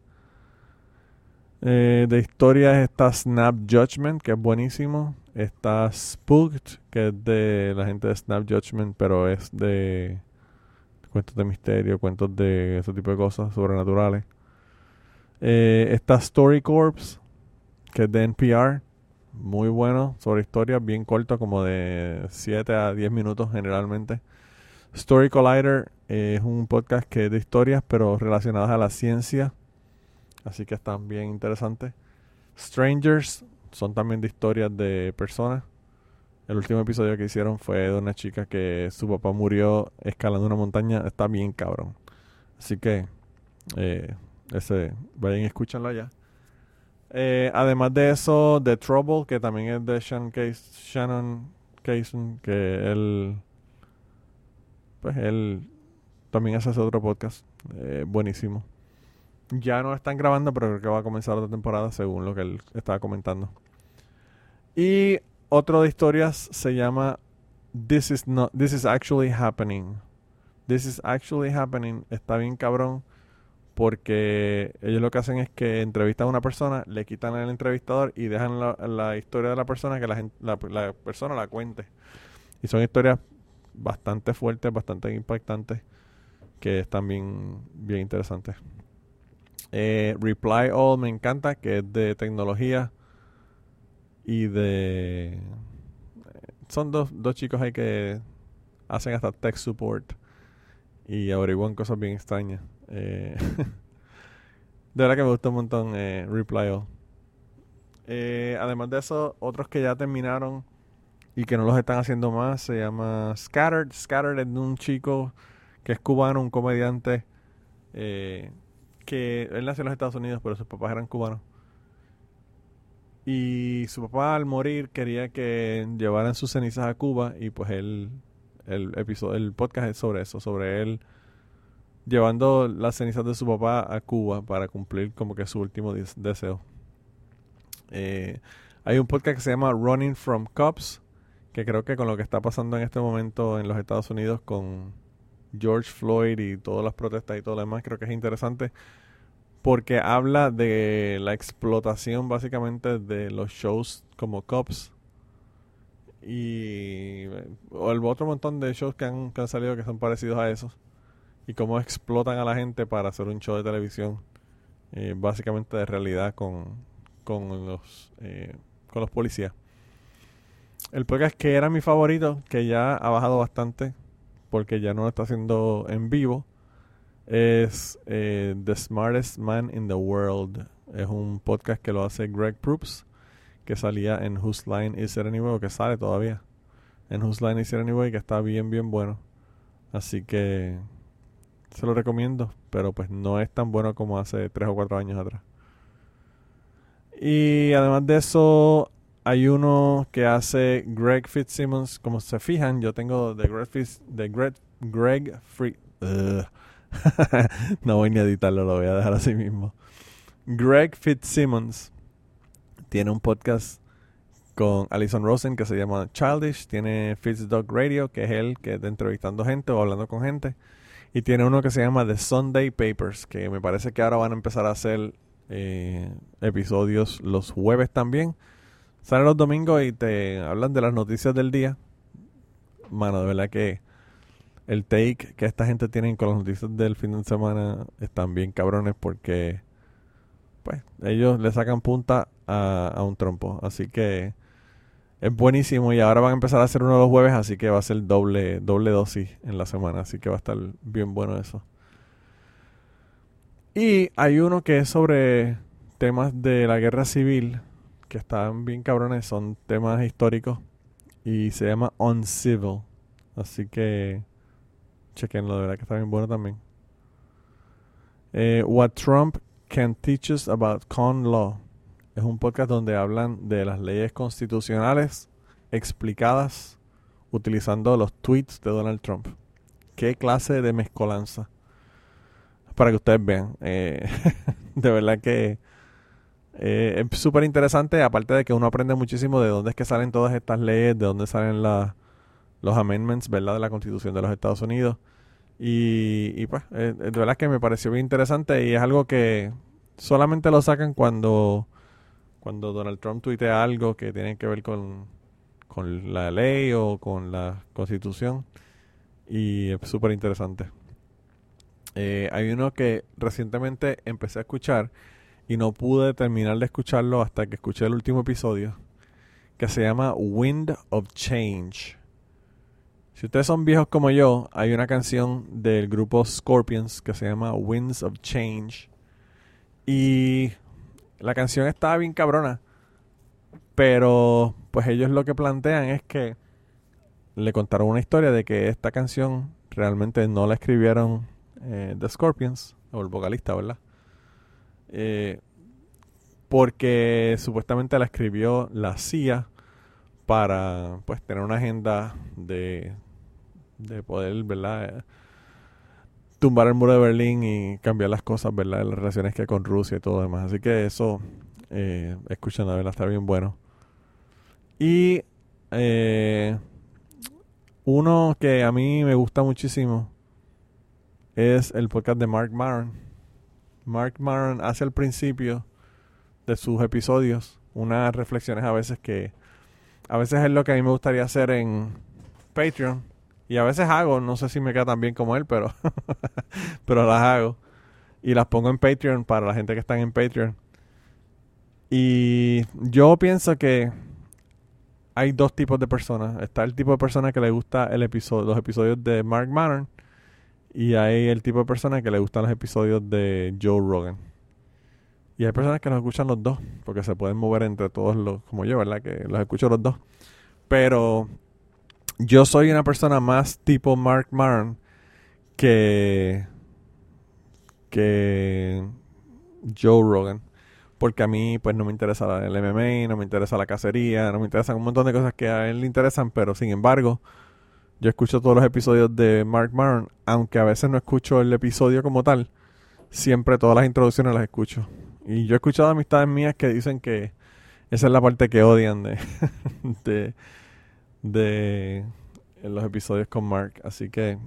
Eh, de historias está Snap Judgment, que es buenísimo. Está Spooked, que es de la gente de Snap Judgment, pero es de cuentos de misterio, cuentos de ese tipo de cosas sobrenaturales. Eh, está Story Corps, que es de NPR. Muy bueno, sobre historias, bien corto, como de 7 a 10 minutos generalmente. Story Collider es un podcast que es de historias, pero relacionadas a la ciencia Así que están bien interesantes. Strangers son también de historias de personas. El último episodio que hicieron fue de una chica que su papá murió escalando una montaña. Está bien cabrón. Así que eh, ese vayan y escúchanlo allá. Eh, además de eso, The Trouble, que también es de Shannon Cason, que él, pues él también hace ese otro podcast. Eh, buenísimo. Ya no están grabando, pero creo que va a comenzar otra temporada según lo que él estaba comentando. Y otro de historias se llama This is not This is actually happening. This is actually happening. Está bien cabrón porque ellos lo que hacen es que entrevistan a una persona, le quitan al entrevistador y dejan la, historia de la persona que la, persona la cuente. Y son historias bastante fuertes, bastante impactantes, que están bien, bien interesantes. Eh, Reply All me encanta, que es de tecnología y de... Son dos, dos chicos ahí que hacen hasta tech support y averiguan cosas bien extrañas. Eh, de verdad que me gusta un montón eh, Reply All. Eh, además de eso, otros que ya terminaron y que no los están haciendo más, se llama Scattered. Scattered es de un chico que es cubano, un comediante que él nació en los Estados Unidos, pero sus papás eran cubanos. Y su papá al morir quería que llevaran sus cenizas a Cuba y pues él, el el podcast es sobre eso, sobre él llevando las cenizas de su papá a Cuba para cumplir como que su último deseo. Eh, hay un podcast que se llama Running from Cops, que creo que con lo que está pasando en este momento en los Estados Unidos con George Floyd y todas las protestas y todo lo demás, creo que es interesante porque habla de la explotación básicamente de los shows como Cops y o el otro montón de shows que han, salido que son parecidos a esos y cómo explotan a la gente para hacer un show de televisión eh, básicamente de realidad con, con los eh, con los policías. El podcast que era mi favorito que ya ha bajado bastante porque ya no lo está haciendo en vivo, es eh, The Smartest Man in the World. Es un podcast que lo hace Greg Proops, que salía en Whose Line Is It Anyway, o que sale todavía en Whose Line Is It Anyway, que está bien, bien bueno. Así que se lo recomiendo, pero pues no es tan bueno como hace 3 o 4 años atrás. Y además de eso, hay uno que hace Greg Fitzsimmons. Como se fijan, yo tengo de Greg, Fitz, de Greg, Greg no voy ni a editarlo, lo voy a dejar así mismo. Greg Fitzsimmons tiene un podcast con Alison Rosen que se llama Childish. Tiene Fitzdog Radio, que es él que está entrevistando gente o hablando con gente. Y tiene uno que se llama The Sunday Papers, que me parece que ahora van a empezar a hacer eh, episodios los jueves también. Salen los domingos y te hablan de las noticias del día. Mano, de verdad que el take que esta gente tiene con las noticias del fin de semana están bien cabrones porque pues ellos le sacan punta a, a un trompo. Así que es buenísimo y ahora van a empezar a hacer uno los jueves, así que va a ser doble, doble dosis en la semana, así que va a estar bien bueno eso. Y hay uno que es sobre temas de la guerra civil, que están bien cabrones, son temas históricos y se llama Uncivil, así que chequenlo, de verdad que está bien bueno también. Eh, What Trump Can Teach Us About Con Law es un podcast donde hablan de las leyes constitucionales explicadas utilizando los tweets de Donald Trump. ¿Qué clase de mezcolanza? Para que ustedes vean. Eh, de verdad que eh, es súper interesante, aparte de que uno aprende muchísimo de dónde es que salen todas estas leyes, de dónde salen los amendments, ¿verdad? De la Constitución de los Estados Unidos. Y, pues, eh, de verdad que me pareció bien interesante y es algo que solamente lo sacan cuando cuando Donald Trump tuitea algo que tiene que ver con, con la ley o con la constitución. Y es súper interesante. Eh, hay uno que recientemente empecé a escuchar y no pude terminar de escucharlo hasta que escuché el último episodio, que se llama Wind of Change. Si ustedes son viejos como yo, hay una canción del grupo Scorpions que se llama Winds of Change. Y la canción estaba bien cabrona. Pero pues ellos lo que plantean es que le contaron una historia de que esta canción realmente no la escribieron eh, The Scorpions, o el vocalista, ¿verdad? Eh, porque supuestamente la escribió la CIA para pues tener una agenda de, de poder, ¿verdad? tumbar el muro de Berlín y cambiar las cosas, ¿verdad? Las relaciones que hay con Rusia y todo lo demás. Así que eso, eh, escuchando, ¿verdad? Está bien bueno. Y eh, uno que a mí me gusta muchísimo es el podcast de Mark Maron. Mark Maron hace al principio de sus episodios unas reflexiones a veces que a veces es lo que a mí me gustaría hacer en Patreon y a veces hago, no sé si me queda tan bien como él, pero, pero las hago. Y las pongo en Patreon para la gente que está en Patreon. Y yo pienso que hay dos tipos de personas. Está el tipo de persona que le gusta el episodio, los episodios de Mark Maron. Y hay el tipo de persona que le gustan los episodios de Joe Rogan. Y hay personas que los escuchan los dos, porque se pueden mover entre todos los, como yo, ¿verdad? Que los escucho los dos. Pero yo soy una persona más tipo Mark Maron que que Joe Rogan porque a mí pues no me interesa el MMA, no me interesa la cacería, no me interesan un montón de cosas que a él le interesan, pero sin embargo yo escucho todos los episodios de Mark Maron, aunque a veces no escucho el episodio como tal, siempre todas las introducciones las escucho. Y yo he escuchado amistades mías que dicen que esa es la parte que odian de, de los episodios con Mark. Así que,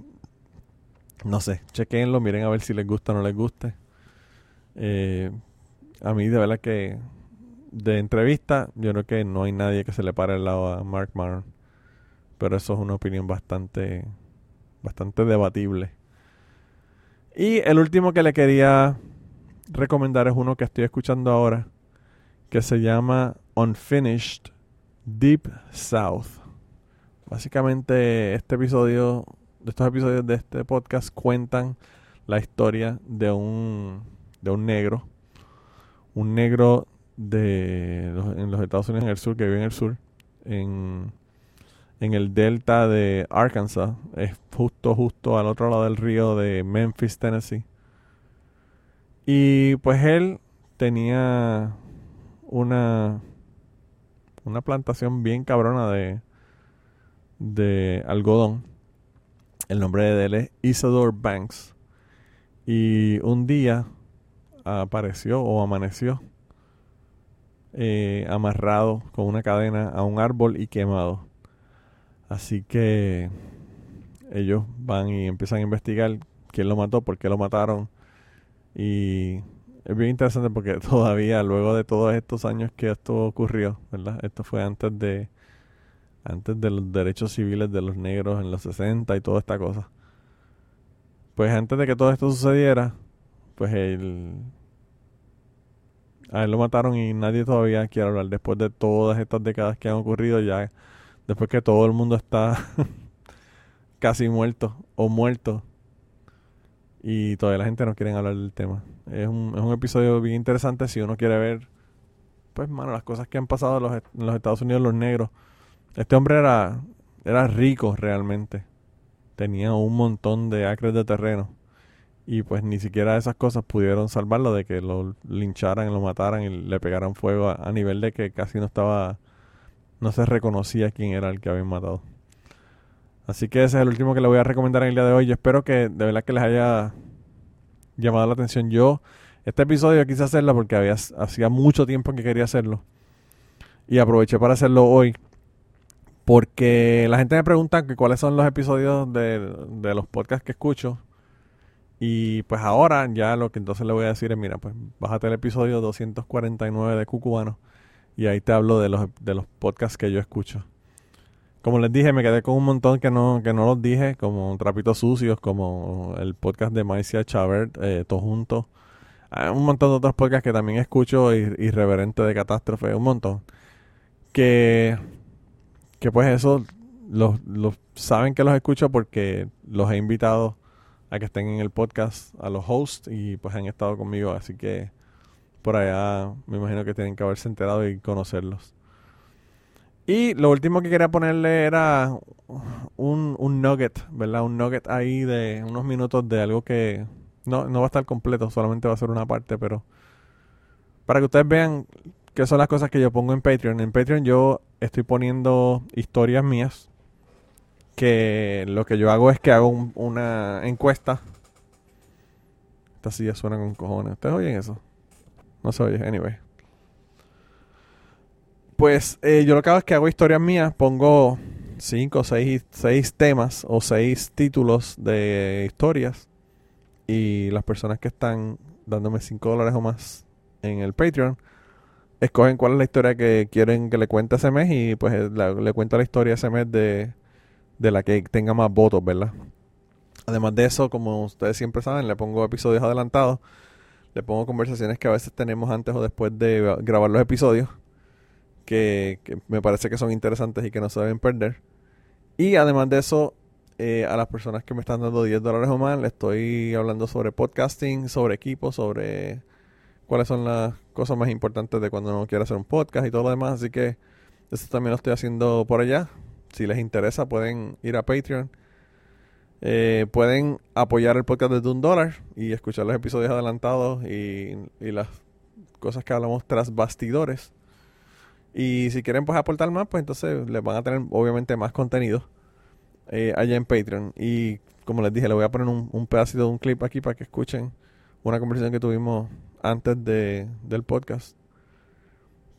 no sé, chequenlo, miren a ver si les gusta o no les guste. Eh, a mí, de verdad que de entrevista, yo creo que no hay nadie que se le pare al lado a Mark Maron. Pero eso es una opinión bastante, bastante debatible. Y el último que le quería recomendar es uno que estoy escuchando ahora, que se llama Unfinished Deep South. Básicamente este episodio, estos episodios de este podcast cuentan la historia de un, de un negro, un negro de en los Estados Unidos en el sur, que vive en el sur, en, en el delta de Arkansas, es justo, justo al otro lado del río de Memphis, Tennessee. Y pues él tenía una, una plantación bien cabrona de, de algodón. El nombre de él es Isidore Banks. Y un día apareció o amaneció eh, amarrado con una cadena a un árbol y quemado. Así que ellos van y empiezan a investigar quién lo mató, por qué lo mataron. Y es bien interesante porque todavía, luego de todos estos años que esto ocurrió, ¿verdad? Esto fue antes de antes de los derechos civiles de los negros en los 60 y toda esta cosa. pues antes de que todo esto sucediera, pues él... A él lo mataron y nadie todavía quiere hablar. Después de todas estas décadas que han ocurrido, ya después que todo el mundo está casi muerto o muerto y todavía la gente no quiere hablar del tema. Es un, es un episodio bien interesante si uno quiere ver, pues, mano, las cosas que han pasado en los, en los Estados Unidos, los negros. Este hombre era, era rico realmente. Tenía un montón de acres de terreno. Y pues ni siquiera esas cosas pudieron salvarlo de que lo lincharan, lo mataran y le pegaran fuego a, a nivel de que casi no estaba, no se reconocía quién era el que habían matado. Así que ese es el último que le voy a recomendar en el día de hoy. Yo espero que de verdad que les haya llamado la atención. Yo, este episodio quise hacerlo porque había, hacía mucho tiempo que quería hacerlo. Y aproveché para hacerlo hoy. Porque la gente me pregunta que cuáles son los episodios de, de los podcasts que escucho. Y pues ahora ya lo que entonces le voy a decir es, mira, pues bájate el episodio 249 de Cucubano. Y ahí te hablo de los, de los podcasts que yo escucho. Como les dije, me quedé con un montón que no, que no los dije, como Trapitos Sucios, como el podcast de Maicia Chavert, eh, todos juntos. Hay un montón de otros podcasts que también escucho, Irreverente de Catástrofe, un montón. Que, que pues eso, los, los saben que los escucho porque los he invitado a que estén en el podcast, a los hosts, y pues han estado conmigo, así que por allá me imagino que tienen que haberse enterado y conocerlos. Y lo último que quería ponerle era un, un nugget, ¿verdad? Un nugget ahí de unos minutos de algo que no, no va a estar completo, solamente va a ser una parte, pero para que ustedes vean qué son las cosas que yo pongo en Patreon. En Patreon yo estoy poniendo historias mías, que lo que yo hago es que hago una encuesta. Esta silla suena con cojones. ¿Ustedes oyen eso? No se oye, anyway. Pues eh, yo lo que hago es que hago historias mías, pongo cinco, seis, seis temas o seis títulos de historias y las personas que están dándome 5 dólares o más en el Patreon escogen cuál es la historia que quieren que le cuente ese mes y pues le cuento la historia ese mes de, de la que tenga más votos, ¿verdad? Además de eso, como ustedes siempre saben, le pongo episodios adelantados, le pongo conversaciones que a veces tenemos antes o después de grabar los episodios que, me parece que son interesantes y que no se deben perder. Y además de eso, eh, a las personas que me están dando 10 dólares o más, le estoy hablando sobre podcasting, sobre equipo, sobre cuáles son las cosas más importantes de cuando uno quiere hacer un podcast y todo lo demás. Así que eso también lo estoy haciendo por allá. Si les interesa, pueden ir a Patreon. Eh, pueden apoyar el podcast desde un dólar y escuchar los episodios adelantados y, las cosas que hablamos tras bastidores. Y si quieren pues aportar más, pues entonces les van a tener obviamente más contenido eh, allá en Patreon. Y como les dije, le voy a poner un, un, pedacito de un clip aquí para que escuchen una conversación que tuvimos antes de, del podcast.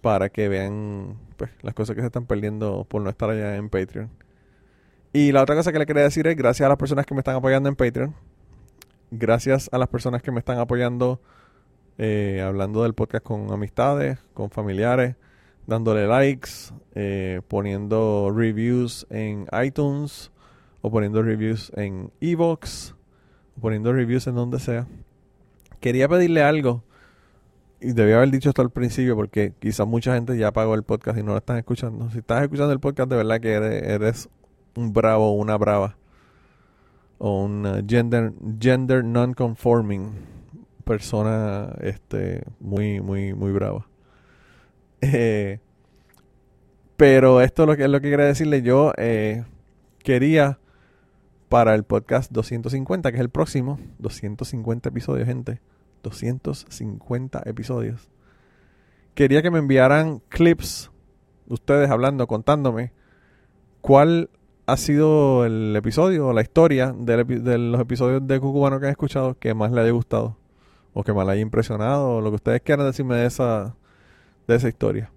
Para que vean pues, las cosas que se están perdiendo por no estar allá en Patreon. Y la otra cosa que le quería decir es gracias a las personas que me están apoyando en Patreon. Gracias a las personas que me están apoyando eh, hablando del podcast con amistades, con familiares dándole likes, eh, poniendo reviews en iTunes o poniendo reviews en Evox o poniendo reviews en donde sea. Quería pedirle algo y debía haber dicho esto al principio porque quizás mucha gente ya pagó el podcast y no lo están escuchando. Si estás escuchando el podcast, de verdad que eres, un bravo o una brava o un gender gender non-conforming persona este muy muy muy brava. Eh, pero esto es lo que, es lo que quería decirle. Yo eh, quería para el podcast 250, que es el próximo, 250 episodios, gente. 250 episodios. Quería que me enviaran clips, ustedes hablando, contándome cuál ha sido el episodio la historia de, de los episodios de Cucubano que han escuchado que más le haya gustado o que más le haya impresionado o lo que ustedes quieran decirme de esa de esa historia.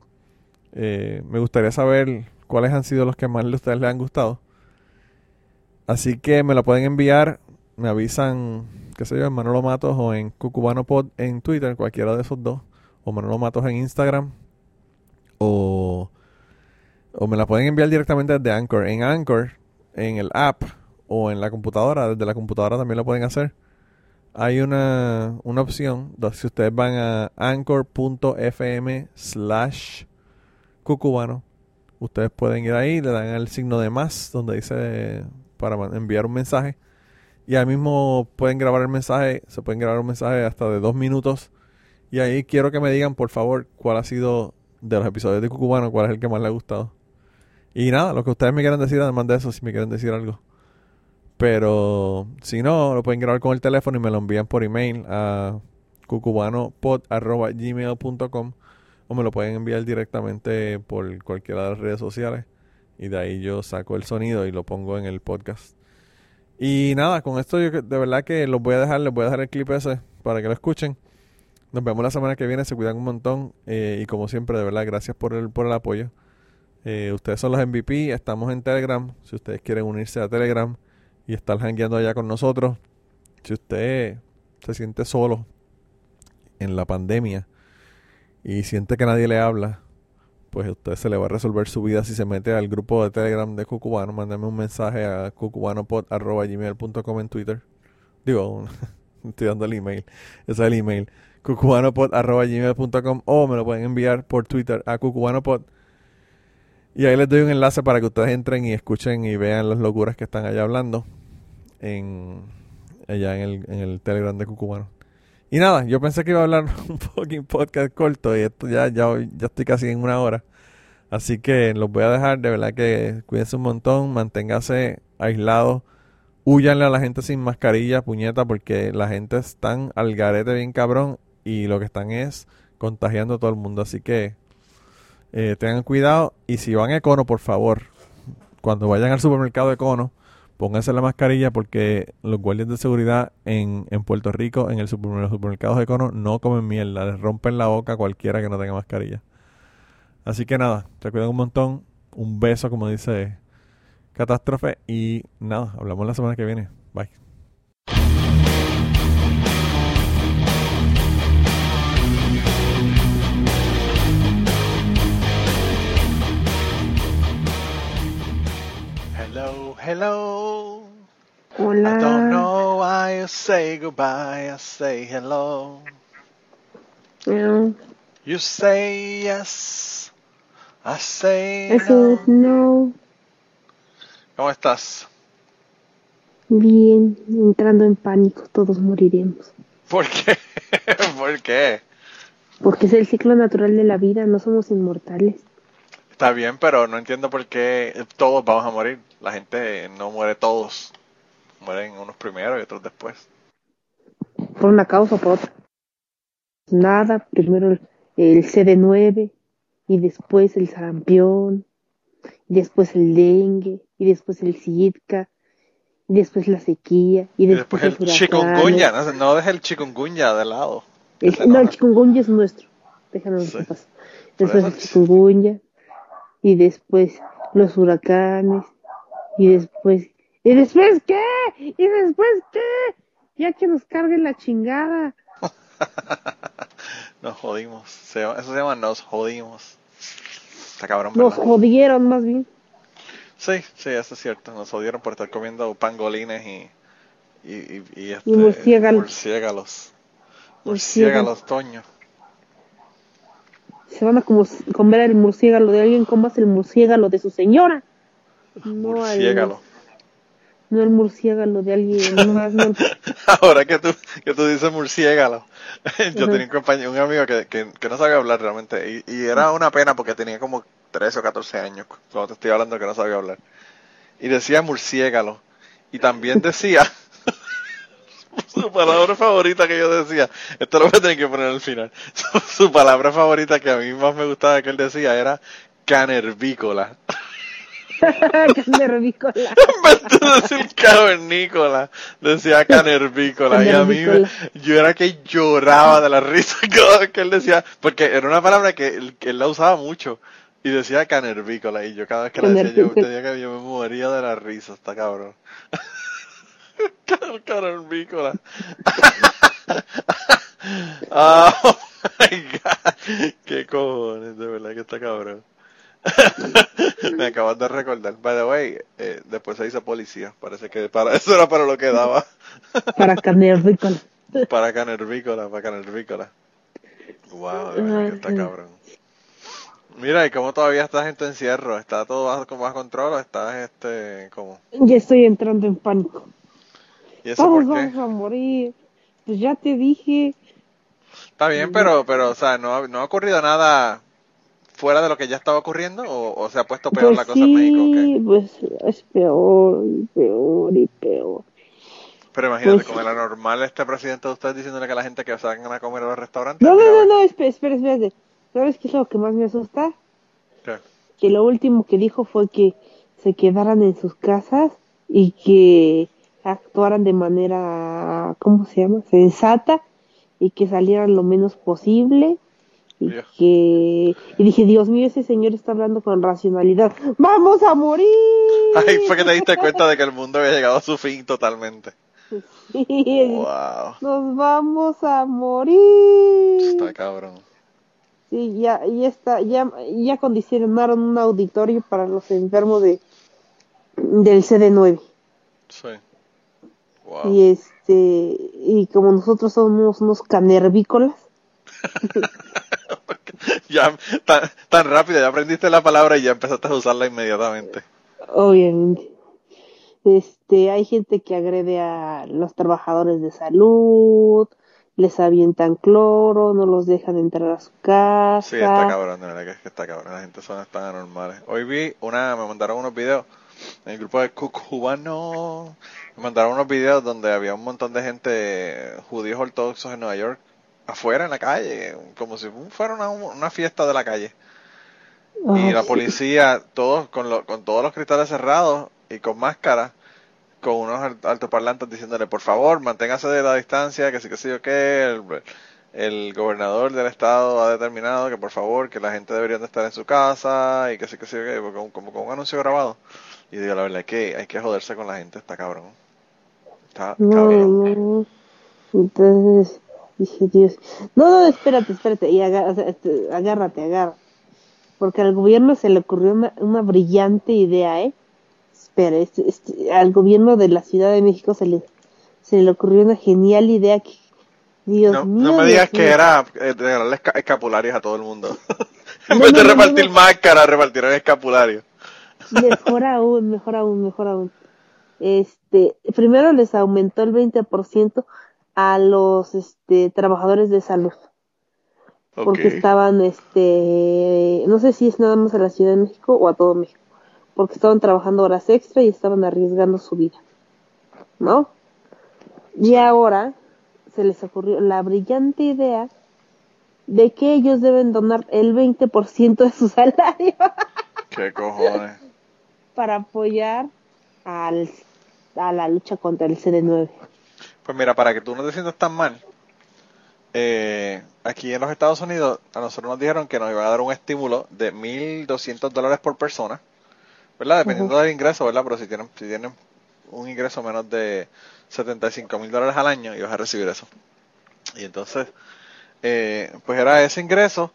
Eh, me gustaría saber cuáles han sido los que más a ustedes les han gustado. Así que me lo pueden enviar, me avisan, qué sé yo, en Manolo Matos o en Cucubano Pod en Twitter, cualquiera de esos dos, o Manolo Matos en Instagram, o, o me la pueden enviar directamente desde Anchor. En Anchor, en el app, o en la computadora, desde la computadora también lo pueden hacer. Hay una, una opción, si ustedes van a anchor.fm slash cucubano, ustedes pueden ir ahí, le dan el signo de más, donde dice para enviar un mensaje. Y ahí mismo pueden grabar el mensaje, se pueden grabar un mensaje hasta de dos minutos. Y ahí quiero que me digan, por favor, cuál ha sido de los episodios de Cucubano, cuál es el que más les ha gustado. Y nada, lo que ustedes me quieran decir, además de eso, si me quieren decir algo. Pero si no, lo pueden grabar con el teléfono y me lo envían por email a cucubanopod.gmail.com o me lo pueden enviar directamente por cualquiera de las redes sociales y de ahí yo saco el sonido y lo pongo en el podcast. Y nada, con esto yo de verdad que los voy a dejar, les voy a dejar el clip ese para que lo escuchen. Nos vemos la semana que viene, se cuidan un montón eh, y como siempre, de verdad, gracias por el, por el apoyo. Eh, ustedes son los MVP, estamos en Telegram. Si ustedes quieren unirse a Telegram y estar hangueando allá con nosotros, si usted se siente solo en la pandemia y siente que nadie le habla, pues a usted se le va a resolver su vida si se mete al grupo de Telegram de Cucubano. Mándame un mensaje a cucubanopod.gmail.com en Twitter. Digo, estoy dando el email. Ese es el email. cucubanopod.gmail.com o me lo pueden enviar por Twitter a cucubanopod y ahí les doy un enlace para que ustedes entren y escuchen y vean las locuras que están allá hablando en allá en el, Telegram de Cucubano. Y nada, yo pensé que iba a hablar un fucking podcast corto y esto ya, ya, ya estoy casi en una hora. Así que los voy a dejar, de verdad que cuídense un montón, manténgase aislados, huyanle a la gente sin mascarilla, puñeta, porque la gente está al garete bien cabrón y lo que están es contagiando a todo el mundo. Así que eh, tengan cuidado y si van a Econo, por favor, cuando vayan al supermercado Econo, pónganse la mascarilla porque los guardias de seguridad en, en Puerto Rico, en el los supermercados Econo, no comen mierda, les rompen la boca a cualquiera que no tenga mascarilla. Así que nada, te cuidan un montón, un beso como dice Catástrofe y nada, hablamos la semana que viene. Bye. Hello. Hola. I don't know why you say goodbye, I say hello. No. You say yes, I say Eso es no. no. ¿Cómo estás? Bien, entrando en pánico, todos moriremos. ¿Por qué? ¿Por qué? Porque es el ciclo natural de la vida, no somos inmortales. Está bien, pero no entiendo por qué todos vamos a morir. La gente no muere todos. Mueren unos primero y otros después. Por una causa o por otra. Nada, primero el, el CD9, y después el sarampión, y después el dengue, y después el zika, y después la sequía, y Y después, el chikungunya. No, no dejes el chikungunya de lado. El- no, el chikungunya es nuestro. Déjanos Sí. en paz. Después el chikungunya. Y después los huracanes. Y después. ¿Y después qué? ¿Y después qué? Ya que nos carguen la chingada. Nos jodimos. Se eso se llama nos jodimos. Está cabrón, Nos jodieron más bien. Sí, sí, eso es cierto. Nos jodieron por estar comiendo pangolines y, y, y, y, este, murciélagos. Murciélagos. Murciélagos, Toño. Se van a como comer el murciélago de alguien, comas el murciélago de su señora. No al- Murciégalo. no el murciélago de alguien más. No, Ahora que tú, que tú dices murciégalo. Yo tenía un compañero, un amigo que, que, que no sabía hablar realmente. Y, y era una pena porque tenía como 13 o 14 años. Cuando te estoy hablando que no sabía hablar. Y decía murciégalo. Y también decía su palabra favorita que yo decía. Esto lo voy a tener que poner al final. Su, su palabra favorita que a mí más me gustaba que él decía era canervícola. carne revícola. En vez de decir cavernícola, decía canervícola. Y a mí, me- Canervícola. yo era que lloraba de la risa cada vez que él decía, porque era una palabra que él, que él la usaba mucho. Y decía canervícola. Y yo cada vez que la decía, yo Canervícola. tenía que yo me moría de la risa, está cabrón. Can- canervícola. oh my god. Qué cojones, de verdad que está cabrón. Me acabas de recordar. By the way, eh, después se hizo policía. Parece que para eso era para lo que daba. Para canervícola. para canervícola, para canervícola. Wow, de verdad que está cabrón. Mira, ¿y cómo todavía estás en tu encierro? ¿Está todo bajo, bajo control o estás, este, cómo? Ya estoy entrando en pánico. ¿Y eso Todos por qué? vamos a morir. Pues ya te dije. Está bien, pero, pero, o sea, ¿no, ha- no ha ocurrido nada fuera de lo que ya estaba ocurriendo? ¿O, o se ha puesto peor Pues la cosa en México? sí, pues es peor y peor y peor. Pero imagínate, Pues- como el anormal este presidente de ustedes diciéndole que a la gente que salgan a comer a los restaurantes. No, no, no, no, espera, espera, espérate. ¿Sabes qué es lo que más me asusta? ¿Qué? Que lo último que dijo fue que se quedaran en sus casas y que actuaran de manera, ¿cómo se llama? Sensata y que salieran lo menos posible. Y que y dije, Dios mío, ese señor está hablando con racionalidad. ¡Vamos a morir! Ahí fue que te diste cuenta de que el mundo había llegado a su fin totalmente. Sí, Wow. Nos vamos a morir. Está cabrón. Sí, ya, ya está, ya, ya acondicionaron un auditorio para los enfermos de del CD9. Sí. Wow. Y este, y como nosotros somos unos canervícolas, Ya, tan, tan rápido, ya aprendiste la palabra y ya empezaste a usarla inmediatamente. obviamente. Este, hay gente que agrede a los trabajadores de salud, les avientan cloro, no los dejan entrar a su casa. Sí, está cabrón, de verdad que, es que está cabrón. La gente son tan anormales. Hoy vi una, me mandaron unos videos en el grupo de cubano. Me mandaron unos videos donde había un montón de gente, judíos ortodoxos en Nueva York, afuera en la calle, como si fuera una, una fiesta de la calle. Y la policía, todos con, lo- con todos los cristales cerrados y con máscara, con unos alt- altoparlantes diciéndole, por favor, manténgase de la distancia, que sí, que sí, o qué. El, el gobernador del estado ha determinado que, por favor, que la gente debería de estar en su casa y que sí, que sí, o qué, como, como con un anuncio grabado. Y digo, la verdad es que hay que joderse con la gente, está cabrón. Está No, cabrón. no. Entonces dije, Dios. No, no, espérate, espérate. Y aga- o sea, este, agárrate, agárrate. Porque al gobierno se le ocurrió una, una brillante idea, ¿eh? Espera, este- este- al gobierno de la Ciudad de México se le, se le ocurrió una genial idea que. Dios No, mío. no me digas que mío. era eh, regalarle esca- escapularios a todo el mundo. en No, vez de no, repartir máscaras, repartieron escapularios. Mejor aún, mejor aún, mejor aún. Este, primero les aumentó el 20% a los este, trabajadores de salud. porque estaban, este, no sé si es nada más a la Ciudad de México o a todo México, porque estaban trabajando horas extra y estaban arriesgando su vida, ¿no? Y ahora se les ocurrió la brillante idea de que ellos deben donar el 20% de su salario ¿Qué cojones? para apoyar al, a la lucha contra el CD9. Pues mira, para que tú no te sientas tan mal, eh, aquí en los Estados Unidos a nosotros nos dijeron que nos iban a dar un estímulo de 1.200 dólares por persona, ¿verdad? Dependiendo del ingreso, ¿verdad? Pero si tienen, si tienen un ingreso menos de 75 mil dólares al año, ibas a recibir eso. Y entonces, eh, pues era ese ingreso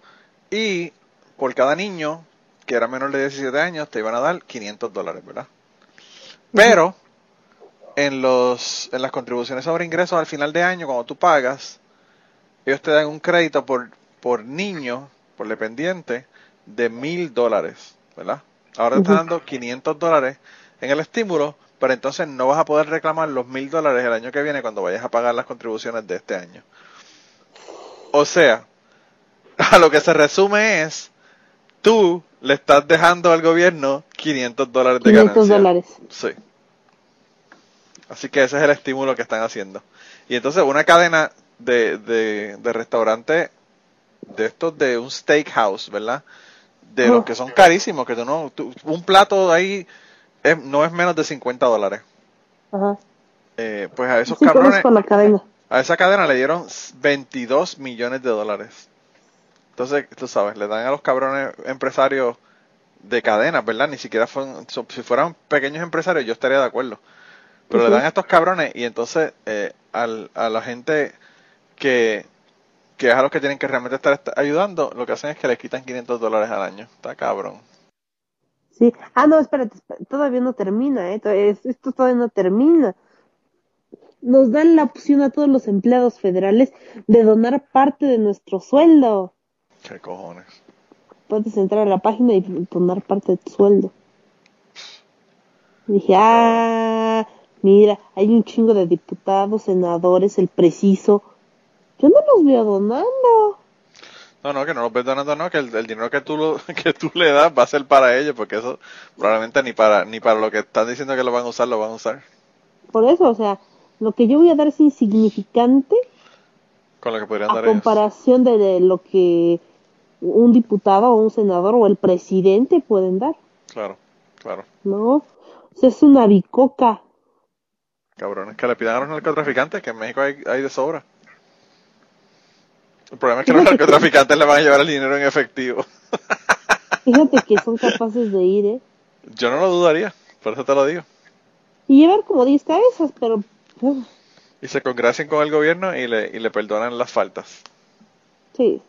y por cada niño que era menor de 17 años te iban a dar 500 dólares, ¿verdad? Pero en los en las contribuciones sobre ingresos al final de año cuando tú pagas ellos te dan un crédito por por niño por dependiente de mil dólares verdad ahora te están dando 500 dólares en el estímulo pero entonces no vas a poder reclamar los mil dólares el año que viene cuando vayas a pagar las contribuciones de este año o sea a lo que se resume es tú le estás dejando al gobierno 500 dólares de 500 ganancia dólares. Sí. Así que ese es el estímulo que están haciendo. Y entonces una cadena de, de, de restaurantes de estos de un steakhouse, ¿verdad? De los que son carísimos, que tú no, tú- un plato ahí es- no es menos de 50 dólares. Ajá. Eh, pues a esos Sí, cabrones, a esa cadena le dieron 22 millones de dólares. Entonces, tú sabes, le dan a los cabrones empresarios de cadenas, ¿verdad? Ni siquiera fueron, si fueran pequeños empresarios yo estaría de acuerdo. Pero le dan a estos cabrones y entonces eh, al, a la gente que, que es a los que tienen que realmente estar est- ayudando, lo que hacen es que les quitan 500 dólares al año. Está cabrón. Sí. Ah, no, espérate, espérate, todavía no termina, ¿eh? To- es- Esto todavía no termina. Nos dan la opción a todos los empleados federales de donar parte de nuestro sueldo. ¿Qué cojones? Puedes entrar a la página y donar parte de tu sueldo. Y dije, ah, mira, hay un chingo de diputados, senadores, el preciso. Yo no los veo donando. No, no, que no los ves donando, no, que el, el dinero que tú, lo- que tú le das va a ser para ellos, porque eso probablemente ni para ni para lo que están diciendo que lo van a usar, lo van a usar. Por eso, o sea, lo que yo voy a dar es insignificante Con lo que podrían a dar comparación de, de lo que un diputado o un senador o el presidente pueden dar, Claro, claro. ¿no? O sea, es una bicoca. Cabrones, que le pidan a los narcotraficantes, que en México hay, hay de sobra. El problema es que los narcotraficantes le van a llevar el dinero en efectivo. Fíjate que son capaces de ir, ¿eh? Yo no lo dudaría, por eso te lo digo. Y llevar como 10 cabezas, pero... uf, Y se congracien con el gobierno y le, y le perdonan las faltas. sí.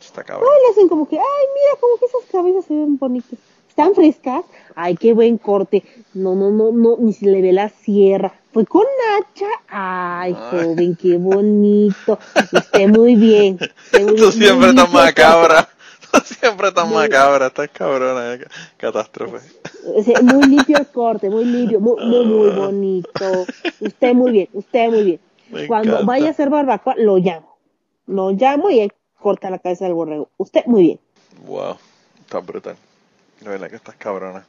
Está No, cabrón. y le hacen como que, ay, mira, como que esas cabezas se ven bonitas. ¿Están frescas? Ay, qué buen corte. No, no, no, no, ni se le ve la sierra. Fue con hacha. Ay, joven, qué bonito. Usted muy bien. Muy- Tú siempre tan limpio macabra. Tú siempre tan Muy- macabra. Estás cabrona. eh, Catástrofe. Muy limpio el corte, muy limpio, muy, muy, muy bonito. Usted muy bien, usted muy bien. Me Cuando encanta. vaya a hacer barbacoa, lo llamo. Lo llamo y él corta la cabeza del borrego. Usted muy bien. Wow. Está brutal. De verdad que estás cabrona.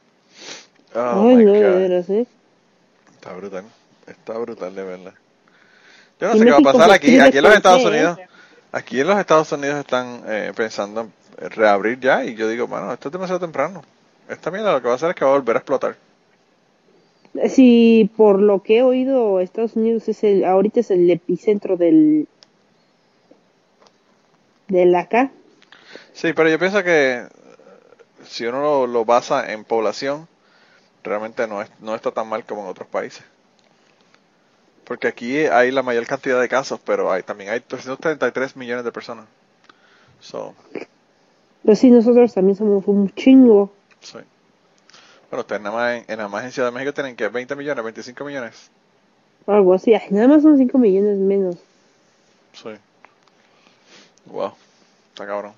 Oh Ay, my no, de God. veras, ¿eh? Está brutal. Está brutal, de verdad. Yo no sé qué va a pasar aquí. Aquí en los Estados. Unidos. Aquí en los Estados Unidos están eh, pensando en reabrir ya. Y yo digo, bueno, esto es demasiado temprano. Esta mierda lo que va a hacer es que va a volver a explotar. Si por lo que he oído, Estados Unidos es el, ahorita es el epicentro del, del acá. Sí, pero yo pienso que eh, si uno lo, lo basa en población, realmente no, es, no está tan mal como en otros países. Porque aquí hay la mayor cantidad de casos, pero hay también hay 333 millones de personas. So, Pero sí, nosotros también somos un chingo. sí. Bueno, ustedes nada más en, en nada más en Ciudad de México tienen que 20 millones, 25 millones. Algo así. Nada más son 5 millones menos. Sí. Wow. Está cabrón.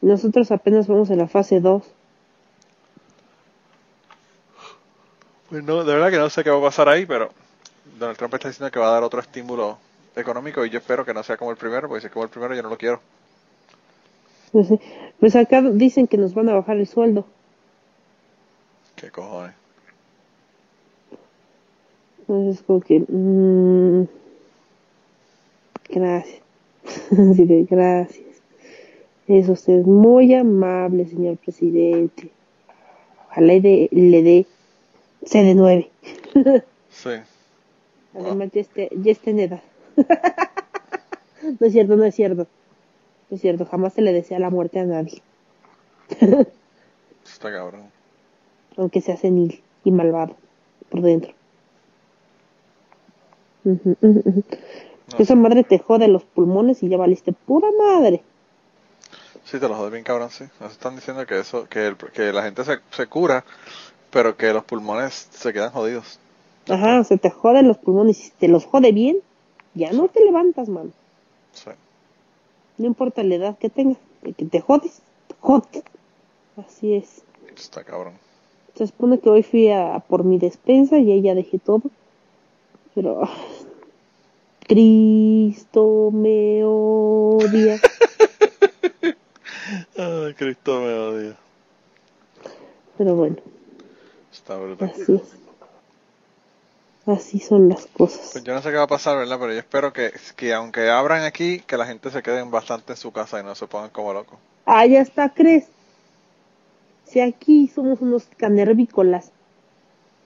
Nosotros apenas vamos en la fase 2. Pues no, de verdad que no sé qué va a pasar ahí, pero Donald Trump está diciendo que va a dar otro estímulo económico y yo espero que no sea como el primero, porque si es como el primero yo no lo quiero. No sé. Pues acá dicen que nos van a bajar el sueldo. ¿Qué cojones? Entonces, como que. mm, gracias. Así de gracias. Es usted muy amable, señor presidente. Ojalá y de- le dé CD9. Sí. Además, ya esté, ya esté en edad. no es cierto, no es cierto. No es cierto, jamás se le desea la muerte a nadie. Está cabrón. Aunque sea senil y malvado por dentro. No Esa madre te jode los pulmones y ya valiste pura madre. Sí, te lo jode bien cabrón, sí. Nos están diciendo que eso, que, el- que la gente se, se cura, pero que los pulmones se quedan jodidos. Ajá, se te joden los pulmones y si te los jode bien, ya no te levantas, mano. Sí. No importa la edad que tengas, que te jodes, te jodes. Así es. Está cabrón. Se supone que hoy fui a por mi despensa y ahí ya dejé todo. Pero Cristo me odia. Ay, Cristo me odia. Pero bueno, Está brutal. así es. Así son las cosas. Pues yo no sé qué va a pasar, ¿verdad? Pero yo espero que, que aunque abran aquí, que la gente se quede bastante en su casa y no se pongan como locos. Ah, ya está, crees. Si aquí somos unos canervícolas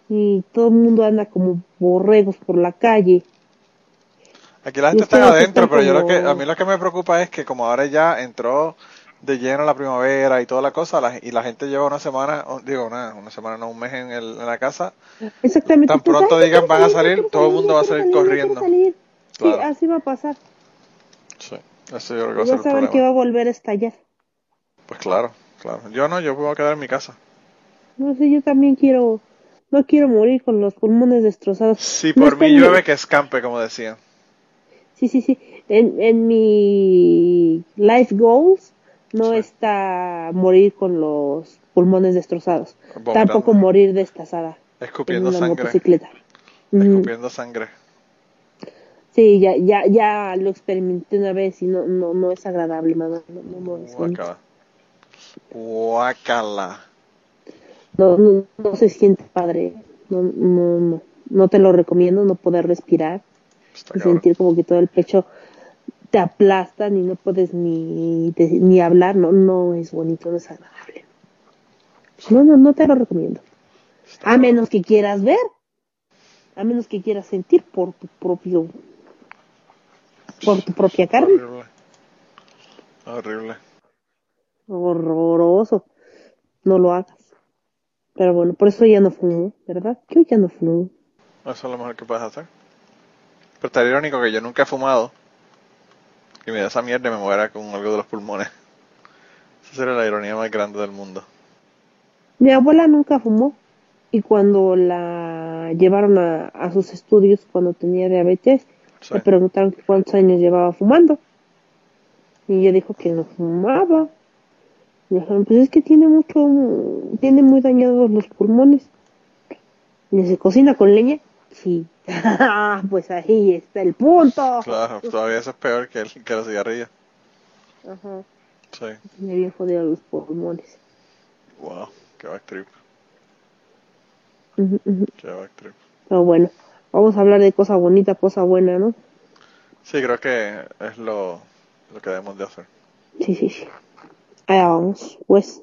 y todo el mundo anda como borregos por la calle. Aquí la gente está adentro, pero yo lo que, a mí lo que me preocupa es que como ahora ya entró de lleno la primavera y toda la cosa, la- y la gente lleva una semana, digo, una, una semana, no un mes en, el- en la casa, Exactamente. Tan pronto digan, van a salir, todo el mundo va a salir corriendo. salir. Sí, así va a pasar. sí, eso yo creo que va a ser el ver que va a volver a estallar. Pues claro, claro. Yo no, yo puedo quedar en mi casa. No sé, yo también quiero, no quiero morir con los pulmones destrozados. Si por mí mi- llueve que escampe, como decían. Sí, sí, sí. En, en mi life goals no Sí. está morir con los pulmones destrozados. Tampoco morir destazada en Escupiendo una sangre. motocicleta. Escupiendo sangre. sí, ya, ya, ya lo experimenté una vez y no, no, no es agradable, mamá. No, no, no es bonito. Guacala. Guacala. no, no, no se siente padre. No, no, no, no te lo recomiendo, no poder respirar Está y cabrón. sentir como que todo el pecho te aplastan y no puedes ni, ni hablar. No, no es bonito, no es agradable. No, no, no te lo recomiendo. A menos que quieras ver, a menos que quieras sentir por tu propio, por tu propia carne. Horrible. Horrible. Horroroso. No lo hagas. Pero bueno, por eso ya no fumo, ¿verdad? Yo ya no fumo. Eso es lo mejor que puedes hacer. Pero estaría irónico que yo nunca he fumado y me da esa mierda y me muera con algo de los pulmones. Esa sería la ironía más grande del mundo. Mi abuela nunca fumó y cuando la llevaron a, a sus estudios cuando tenía diabetes, Sí. le preguntaron cuántos años llevaba fumando. Y ella dijo que no fumaba. Y dijeron, pues es que tiene mucho, tiene muy dañados los pulmones. ¿Y se cocina con leña? Sí. pues ahí está el punto. Claro, todavía eso es peor que, el, que la cigarrilla. Ajá. Sí. Tiene bien jodidos los pulmones. Wow, qué back trip. Ujú, ujú. Qué back trip. Pero bueno, vamos a hablar de cosa bonita, cosa buena, ¿no? Sí, creo que es lo, lo que debemos de hacer. Sí, sí, sí. Allá vamos, pues.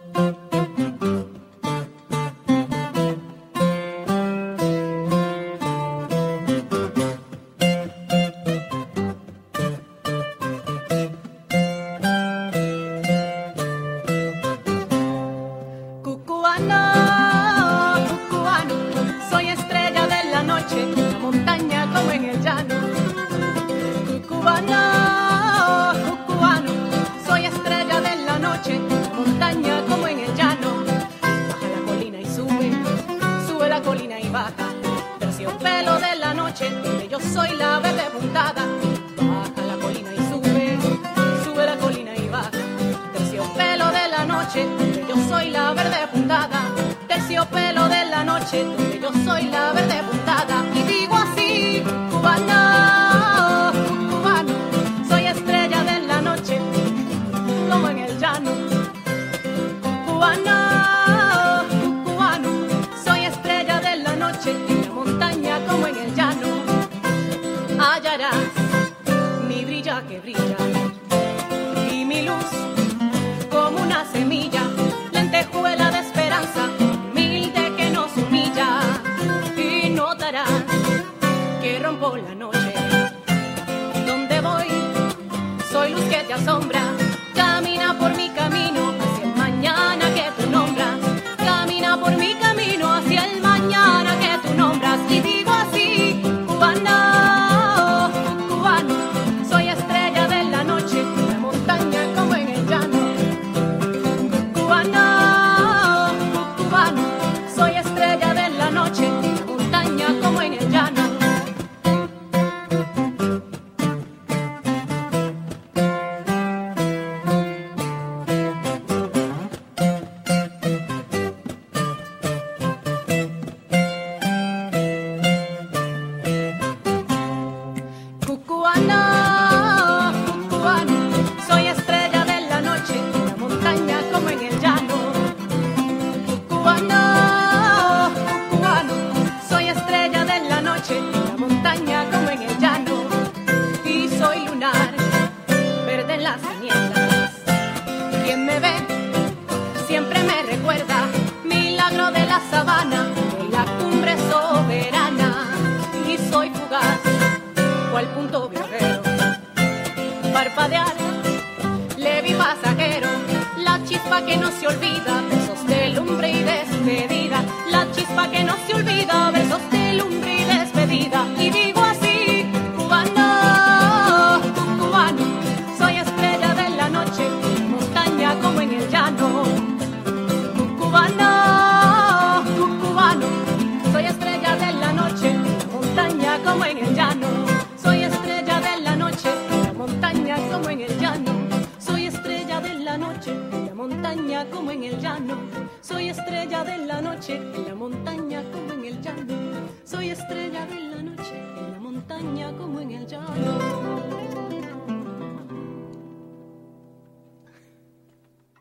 Asombra.